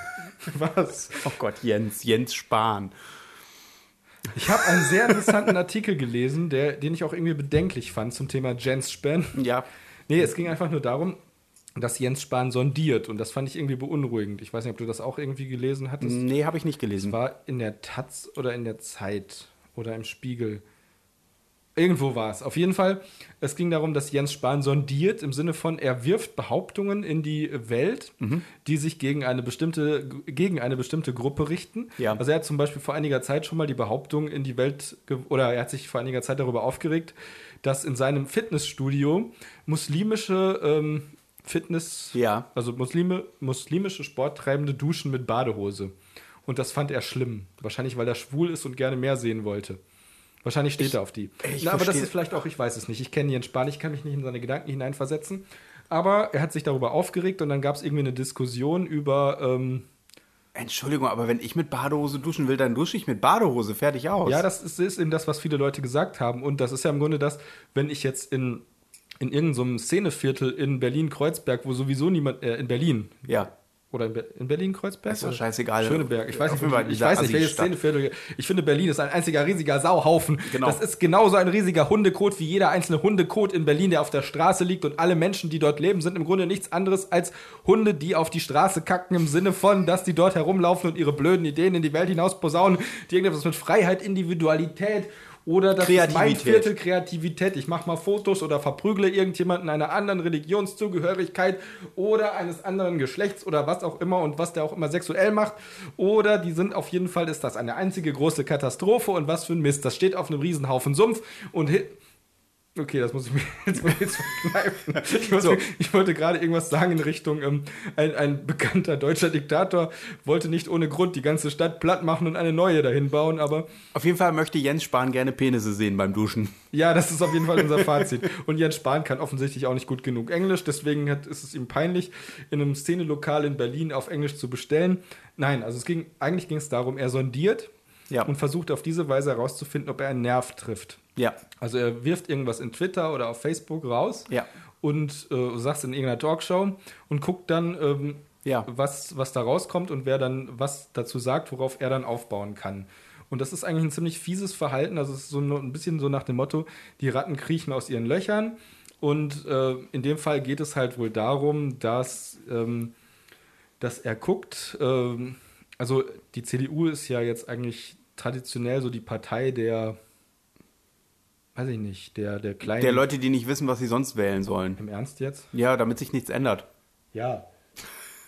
Was? Oh Gott, Jens, Jens Spahn. Ich habe einen sehr interessanten Artikel gelesen, der, den ich auch irgendwie bedenklich fand zum Thema Jens Spahn. Ja. Nee, es ging einfach nur darum, dass Jens Spahn sondiert und das fand ich irgendwie beunruhigend. Ich weiß nicht, ob du das auch irgendwie gelesen hattest. Nee, habe ich nicht Es gelesen. war in der Taz oder in der Zeit oder im Spiegel. Irgendwo war es. Auf jeden Fall, es ging darum, dass Jens Spahn sondiert im Sinne von, er wirft Behauptungen in die Welt, Mhm. die sich gegen eine bestimmte, gegen eine bestimmte Gruppe richten. Ja. Also er hat zum Beispiel vor einiger Zeit schon mal die Behauptung in die Welt, oder er hat sich vor einiger Zeit darüber aufgeregt, dass in seinem Fitnessstudio muslimische ähm, Fitness, Ja. also Muslime, muslimische Sporttreibende duschen mit Badehose. Und das fand er schlimm. Wahrscheinlich, weil er schwul ist und gerne mehr sehen wollte. Wahrscheinlich steht er auf die. ich Na, aber das ist vielleicht auch, ich weiß es nicht. Ich kenne Jens Spahn, ich kann mich nicht in seine Gedanken hineinversetzen. Aber er hat sich darüber aufgeregt und dann gab es irgendwie eine Diskussion über, ähm, Entschuldigung, aber wenn ich mit Badehose duschen will, dann dusche ich mit Badehose. Fertig aus. ja, das ist, ist eben das, was viele Leute gesagt haben. Und das ist ja im Grunde das, wenn ich jetzt in, in irgendeinem Szeneviertel in Berlin-Kreuzberg, wo sowieso niemand, äh, in Berlin, ja. Oder in, Be in Berlin-Kreuzberg? Ist doch scheißegal. Schöneberg. Ich weiß nicht, ich dieser weiß nicht welches. Szeneviertel. Ich finde, Berlin ist ein einziger riesiger Sauhaufen. Genau. Das ist genauso ein riesiger Hundekot wie jeder einzelne Hundekot in Berlin, der auf der Straße liegt. Und alle Menschen, die dort leben, sind im Grunde nichts anderes als Hunde, die auf die Straße kacken, im Sinne von, dass die dort herumlaufen und ihre blöden Ideen in die Welt hinaus posaunen, die irgendetwas mit Freiheit, Individualität oder das ist mein Kreativität. Viertel Kreativität. Ich mache mal Fotos oder verprügle irgendjemanden einer anderen Religionszugehörigkeit oder eines anderen Geschlechts oder was auch immer und was der auch immer sexuell macht. Oder die sind auf jeden Fall, ist das eine einzige große Katastrophe und was für ein Mist. Das steht auf einem Riesenhaufen Sumpf und Okay, das muss ich mir jetzt, ich jetzt verkneifen. Ich, mir, ich wollte gerade irgendwas sagen in Richtung, ähm, ein, ein bekannter deutscher Diktator wollte nicht ohne Grund die ganze Stadt platt machen und eine neue dahin bauen, aber Auf jeden Fall möchte Jens Spahn gerne Penisse sehen beim Duschen. ja, das ist auf jeden Fall unser Fazit. Und Jens Spahn kann offensichtlich auch nicht gut genug Englisch, deswegen hat, ist es ihm peinlich, in einem Szenelokal in Berlin auf Englisch zu bestellen. Nein, also es ging, eigentlich ging es darum, er sondiert Ja. und versucht auf diese Weise herauszufinden, ob er einen Nerv trifft. Ja. Also er wirft irgendwas in Twitter oder auf Facebook raus Ja. und äh, sagt in irgendeiner Talkshow und guckt dann, ähm, Ja. was, was da rauskommt und wer dann was dazu sagt, worauf er dann aufbauen kann. Und das ist eigentlich ein ziemlich fieses Verhalten. Also es ist so ein bisschen so nach dem Motto, die Ratten kriechen aus ihren Löchern. Und äh, in dem Fall geht es halt wohl darum, dass, ähm, dass er guckt, ähm, also die CDU ist ja jetzt eigentlich traditionell so die Partei der, weiß ich nicht, der, der kleinen. Der Leute, die nicht wissen, was sie sonst wählen sollen. Im Ernst jetzt? Ja, damit sich nichts ändert. Ja.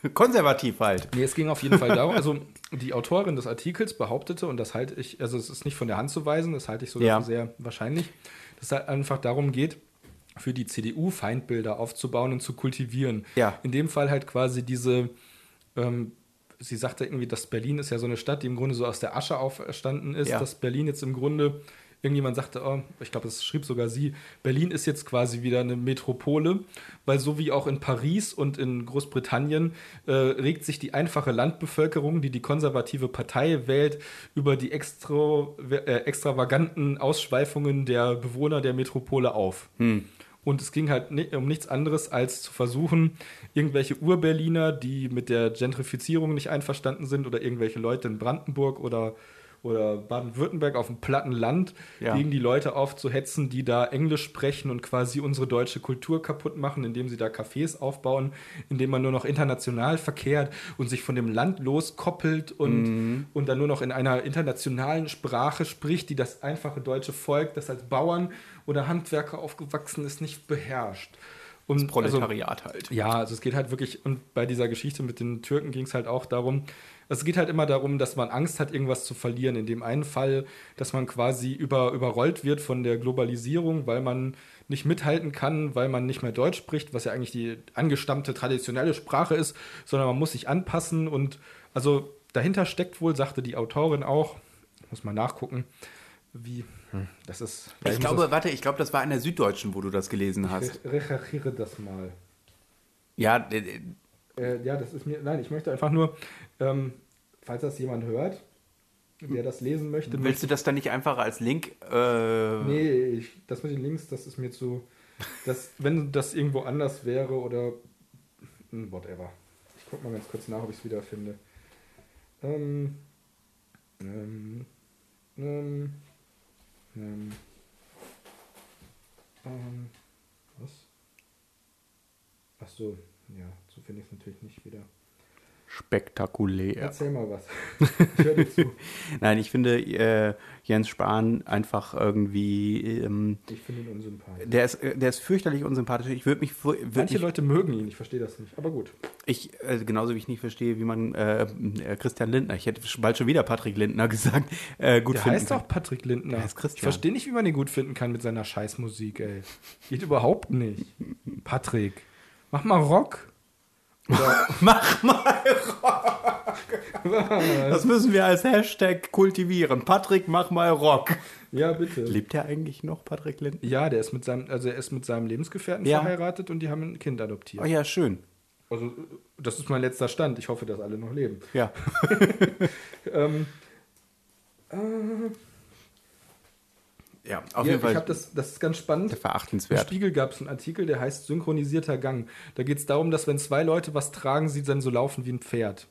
Konservativ halt. Nee, es ging auf jeden Fall darum, also die Autorin des Artikels behauptete, und das halte ich, also es ist nicht von der Hand zu weisen, das halte ich sogar Ja. sehr wahrscheinlich, dass es halt einfach darum geht, für die CDU Feindbilder aufzubauen und zu kultivieren. Ja. In dem Fall halt quasi diese, ähm, sie sagte irgendwie, dass Berlin ist ja so eine Stadt, die im Grunde so aus der Asche auferstanden ist, Ja. dass Berlin jetzt im Grunde, irgendjemand sagte, oh, ich glaube, das schrieb sogar sie, Berlin ist jetzt quasi wieder eine Metropole, weil so wie auch in Paris und in Großbritannien äh, regt sich die einfache Landbevölkerung, die die konservative Partei wählt, über die extra, äh, extravaganten Ausschweifungen der Bewohner der Metropole auf. Und es ging halt um nichts anderes, als zu versuchen, irgendwelche Urberliner, die mit der Gentrifizierung nicht einverstanden sind, oder irgendwelche Leute in Brandenburg oder, oder Baden-Württemberg auf dem platten Land, Ja. gegen die Leute aufzuhetzen, die da Englisch sprechen und quasi unsere deutsche Kultur kaputt machen, indem sie da Cafés aufbauen, indem man nur noch international verkehrt und sich von dem Land loskoppelt und, und dann nur noch in einer internationalen Sprache spricht, die das einfache deutsche Volk, das als Bauern oder Handwerker aufgewachsen ist, nicht beherrscht. Und also, Proletariat halt. ja, also es geht halt wirklich, und bei dieser Geschichte mit den Türken ging es halt auch darum, es geht halt immer darum, dass man Angst hat, irgendwas zu verlieren. In dem einen Fall, dass man quasi über, überrollt wird von der Globalisierung, weil man nicht mithalten kann, weil man nicht mehr Deutsch spricht, was ja eigentlich die angestammte traditionelle Sprache ist, sondern man muss sich anpassen und also dahinter steckt wohl, sagte die Autorin auch, muss mal nachgucken, wie, das ist. Ich glaube, warte, ich glaube, das war in der Süddeutschen, wo du das gelesen das, hast. ich recherchiere das mal. Ja, äh, äh, Äh, ja, das ist mir. Nein, ich möchte einfach nur, ähm, falls das jemand hört, der das lesen möchte. willst du das dann nicht einfach als Link? Äh, Nee, ich, das mit den Links, das ist mir zu. Das, wenn das irgendwo anders wäre oder. hm, Whatever. Ich guck mal ganz kurz nach, ob ich es wieder finde. Ähm. Ähm. Ähm. Ähm. ähm was? Ach so, ja, so finde ich es natürlich nicht wieder. Spektakulär. Erzähl mal was. Ich höre dir zu. Nein, ich finde äh, Jens Spahn einfach irgendwie. Ähm, Ich finde ihn unsympathisch. der, ist, äh, der ist fürchterlich unsympathisch. Ich würde mich. Würd Manche mich Leute mögen ihn, ich verstehe das nicht. Aber gut. ich, äh, genauso wie ich nicht verstehe, wie man äh, äh, Christian Lindner, ich hätte bald schon wieder Patrick Lindner gesagt, äh, gut Der finden heißt kann. doch Patrick Lindner. Der heißt Christian. Ich verstehe nicht, wie man ihn gut finden kann mit seiner Scheißmusik, ey. Geht überhaupt nicht. Patrick, mach mal Rock. Oder, Mach mal Rock! Das müssen wir als Hashtag kultivieren. Patrick, mach mal Rock. ja, bitte. Lebt der eigentlich noch, Patrick Lindner? Ja, der ist mit seinem, also er ist mit seinem Lebensgefährten Ja. verheiratet und die haben ein Kind adoptiert. Oh ja, schön. Also, das ist mein letzter Stand. Ich hoffe, dass alle noch leben. Ja. Ähm, äh, Ja, auf ja, jeden Fall. ich habe das, das ist ganz spannend. Im verachtenswert. Spiegel gab es einen Artikel, der heißt Synchronisierter Gang. Da geht es darum, dass wenn zwei Leute was tragen, sie dann so laufen wie ein Pferd.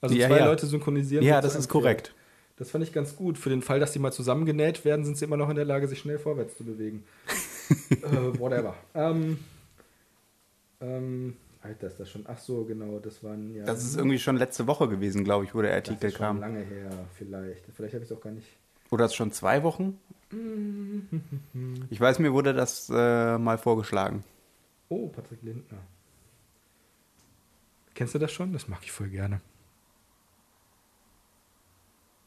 Also Ja, zwei ja. Leute synchronisieren. Ja, das ist korrekt. Pferd. Das fand ich ganz gut. Für den Fall, dass die mal zusammengenäht werden, sind sie immer noch in der Lage, sich schnell vorwärts zu bewegen. äh, whatever. Ähm, ähm, Alter, ist das schon. Ach so, genau, das waren ja. Das ist irgendwie schon letzte Woche gewesen, glaube ich, wo der das Artikel ist schon kam. lange her, vielleicht. Vielleicht habe ich es auch gar nicht. Oder ist schon zwei Wochen? Ich weiß, mir wurde das äh, mal vorgeschlagen. Oh, Patrick Lindner. Kennst du das schon? Das mag ich voll gerne.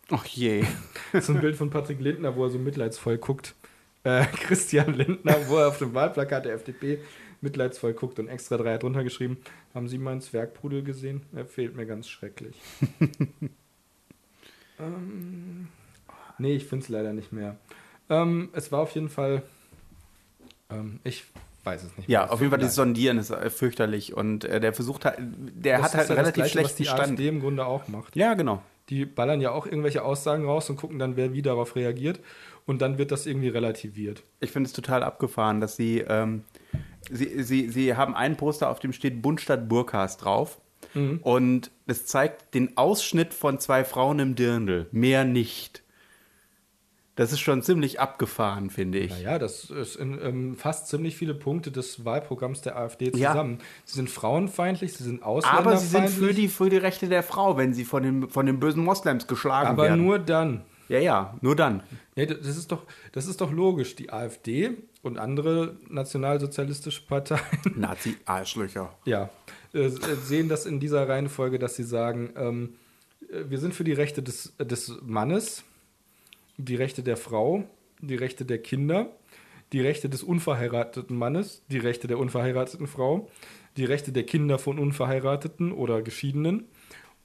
Ach je. so ein Bild von Patrick Lindner, wo er so mitleidsvoll guckt. Äh, Christian Lindner, wo er auf dem Wahlplakat der FDP mitleidsvoll guckt und extra drei hat drunter geschrieben, haben Sie meinen Zwergpudel gesehen? Er fehlt mir ganz schrecklich. ähm, nee, ich finde es leider nicht mehr. Ähm, es war auf jeden Fall, ähm, ich weiß es nicht Ja, mehr. auf jeden Fall, das das Sondieren ist äh, fürchterlich und äh, der versucht halt, der hat halt das relativ Gleiche, was schlechten die Stand. AfD im Grunde auch macht. Ja, genau. Die ballern ja auch irgendwelche Aussagen raus und gucken dann, wer wie darauf reagiert. Und dann wird das irgendwie relativiert. Ich finde es total abgefahren, dass sie, ähm, sie, sie, sie haben einen Poster, auf dem steht Bundstadt Burkas drauf. Mhm. Und es zeigt den Ausschnitt von zwei Frauen im Dirndl. Mehr nicht. Das ist schon ziemlich abgefahren, finde ich. Naja, das ist in, ähm, fast ziemlich viele Punkte des Wahlprogramms der AfD Ja. zusammen. Sie sind frauenfeindlich, sie sind Aber ausländerfeindlich. sie sind für die, für die Rechte der Frau, wenn sie von den, von den bösen Moslems geschlagen aber werden. nur dann. ja, ja, nur dann. Ja, das ist doch, das ist doch logisch. Die AfD und andere nationalsozialistische Parteien Nazi-Arschlöcher. Ja, äh, sehen das in dieser Reihenfolge, dass sie sagen, ähm, äh, wir sind für die Rechte des, äh, des Mannes, die Rechte der Frau, die Rechte der Kinder, die Rechte des unverheirateten Mannes, die Rechte der unverheirateten Frau, die Rechte der Kinder von Unverheirateten oder Geschiedenen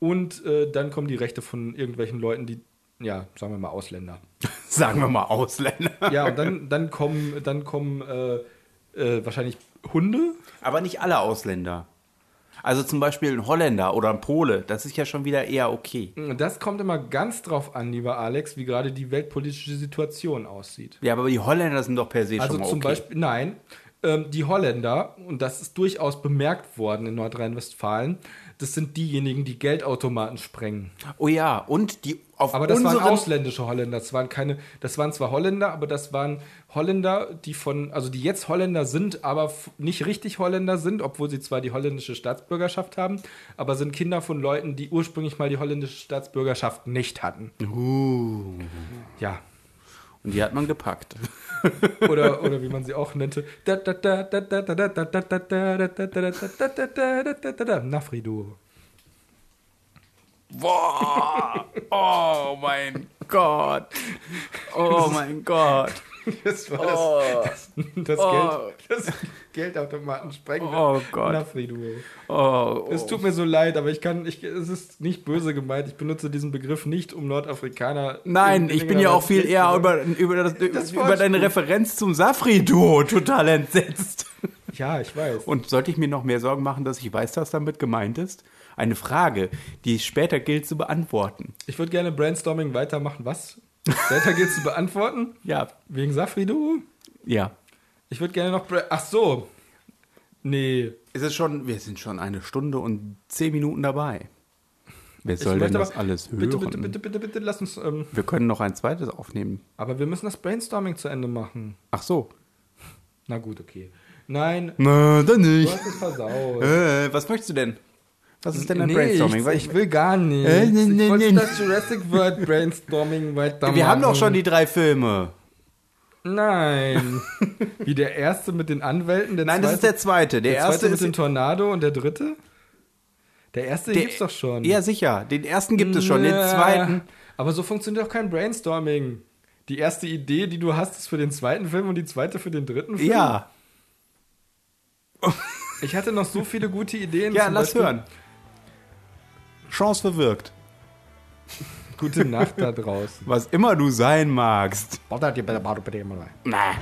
und äh, dann kommen die Rechte von irgendwelchen Leuten, die, ja, sagen wir mal Ausländer. Sagen wir mal Ausländer. Ja, und dann, dann kommen, dann kommen äh, äh, wahrscheinlich Hunde. Aber nicht alle Ausländer. Also zum Beispiel ein Holländer oder ein Pole, das ist ja schon wieder eher okay. Das kommt immer ganz drauf an, lieber Alex, wie gerade die weltpolitische Situation aussieht. Ja, aber die Holländer sind doch per se Also schon mal zum okay. Beispiel, nein, ähm, die Holländer, und das ist durchaus bemerkt worden in Nordrhein-Westfalen, das sind diejenigen, die Geldautomaten sprengen. Oh ja, und die auf Aber das waren ausländische Holländer. Das waren keine, das waren zwar Holländer, aber das waren Holländer, die von, also die jetzt Holländer sind, aber nicht richtig Holländer sind, obwohl sie zwar die holländische Staatsbürgerschaft haben, aber sind Kinder von Leuten, die ursprünglich mal die holländische Staatsbürgerschaft nicht hatten. Ja. Und die hat man gepackt. Oder, oder wie man sie auch nannte. Nafridu. Boah! Oh mein Gott! Oh mein Gott! Das war Oh, das, das, Oh. Geld, das Geldautomaten sprengen. oh Gott! Nafridu. Oh, Es tut mir so leid, aber ich kann, ich, es ist nicht böse gemeint. Ich benutze diesen Begriff nicht, um Nordafrikaner. Nein, in- in ich bin ja auch viel eher über, über, das, Das über deine Volksbuch. Referenz zum Safri-Duo total entsetzt. Ja, ich weiß. Und sollte ich mir noch mehr Sorgen machen, dass ich weiß, was damit gemeint ist? Eine Frage, die später gilt zu beantworten. Ich würde gerne Brainstorming weitermachen. Was? Später gilt zu beantworten? Ja, Wegen Safridu? ja. Ich würde gerne noch. Bra Ach so. Nee. Es ist schon, wir sind schon eine Stunde und zehn Minuten dabei. Wer soll denn das aber- alles hören? Bitte, bitte, bitte, bitte, bitte, lass uns. Ähm, Wir können noch ein zweites aufnehmen. aber wir müssen das Brainstorming zu Ende machen. Ach so. Na gut, okay. Nein, Na, dann du nicht. hast es versaut. Äh, was möchtest du denn? Was ist denn ein Nee, Brainstorming? Ich, ich will gar nicht. Äh, nee, nee, ich wollte nee. das Jurassic World Brainstorming weitermachen. wir haben doch schon die drei Filme. Nein. Wie der erste mit den Anwälten, der Nein, zweite, das ist der zweite. Der, der erste zweite mit ist dem Tornado und der dritte? Der erste der, gibt's doch schon. Ja, sicher. Den ersten gibt es schon. Den zweiten. Aber so funktioniert doch kein Brainstorming. Die erste Idee, die du hast, ist für den zweiten Film und die zweite für den dritten Film. Ja. Ich hatte noch so viele gute Ideen. Ja, lass Beispiel- hören. Chance verwirkt. Gute Nacht da draußen. Was immer du sein magst. Na.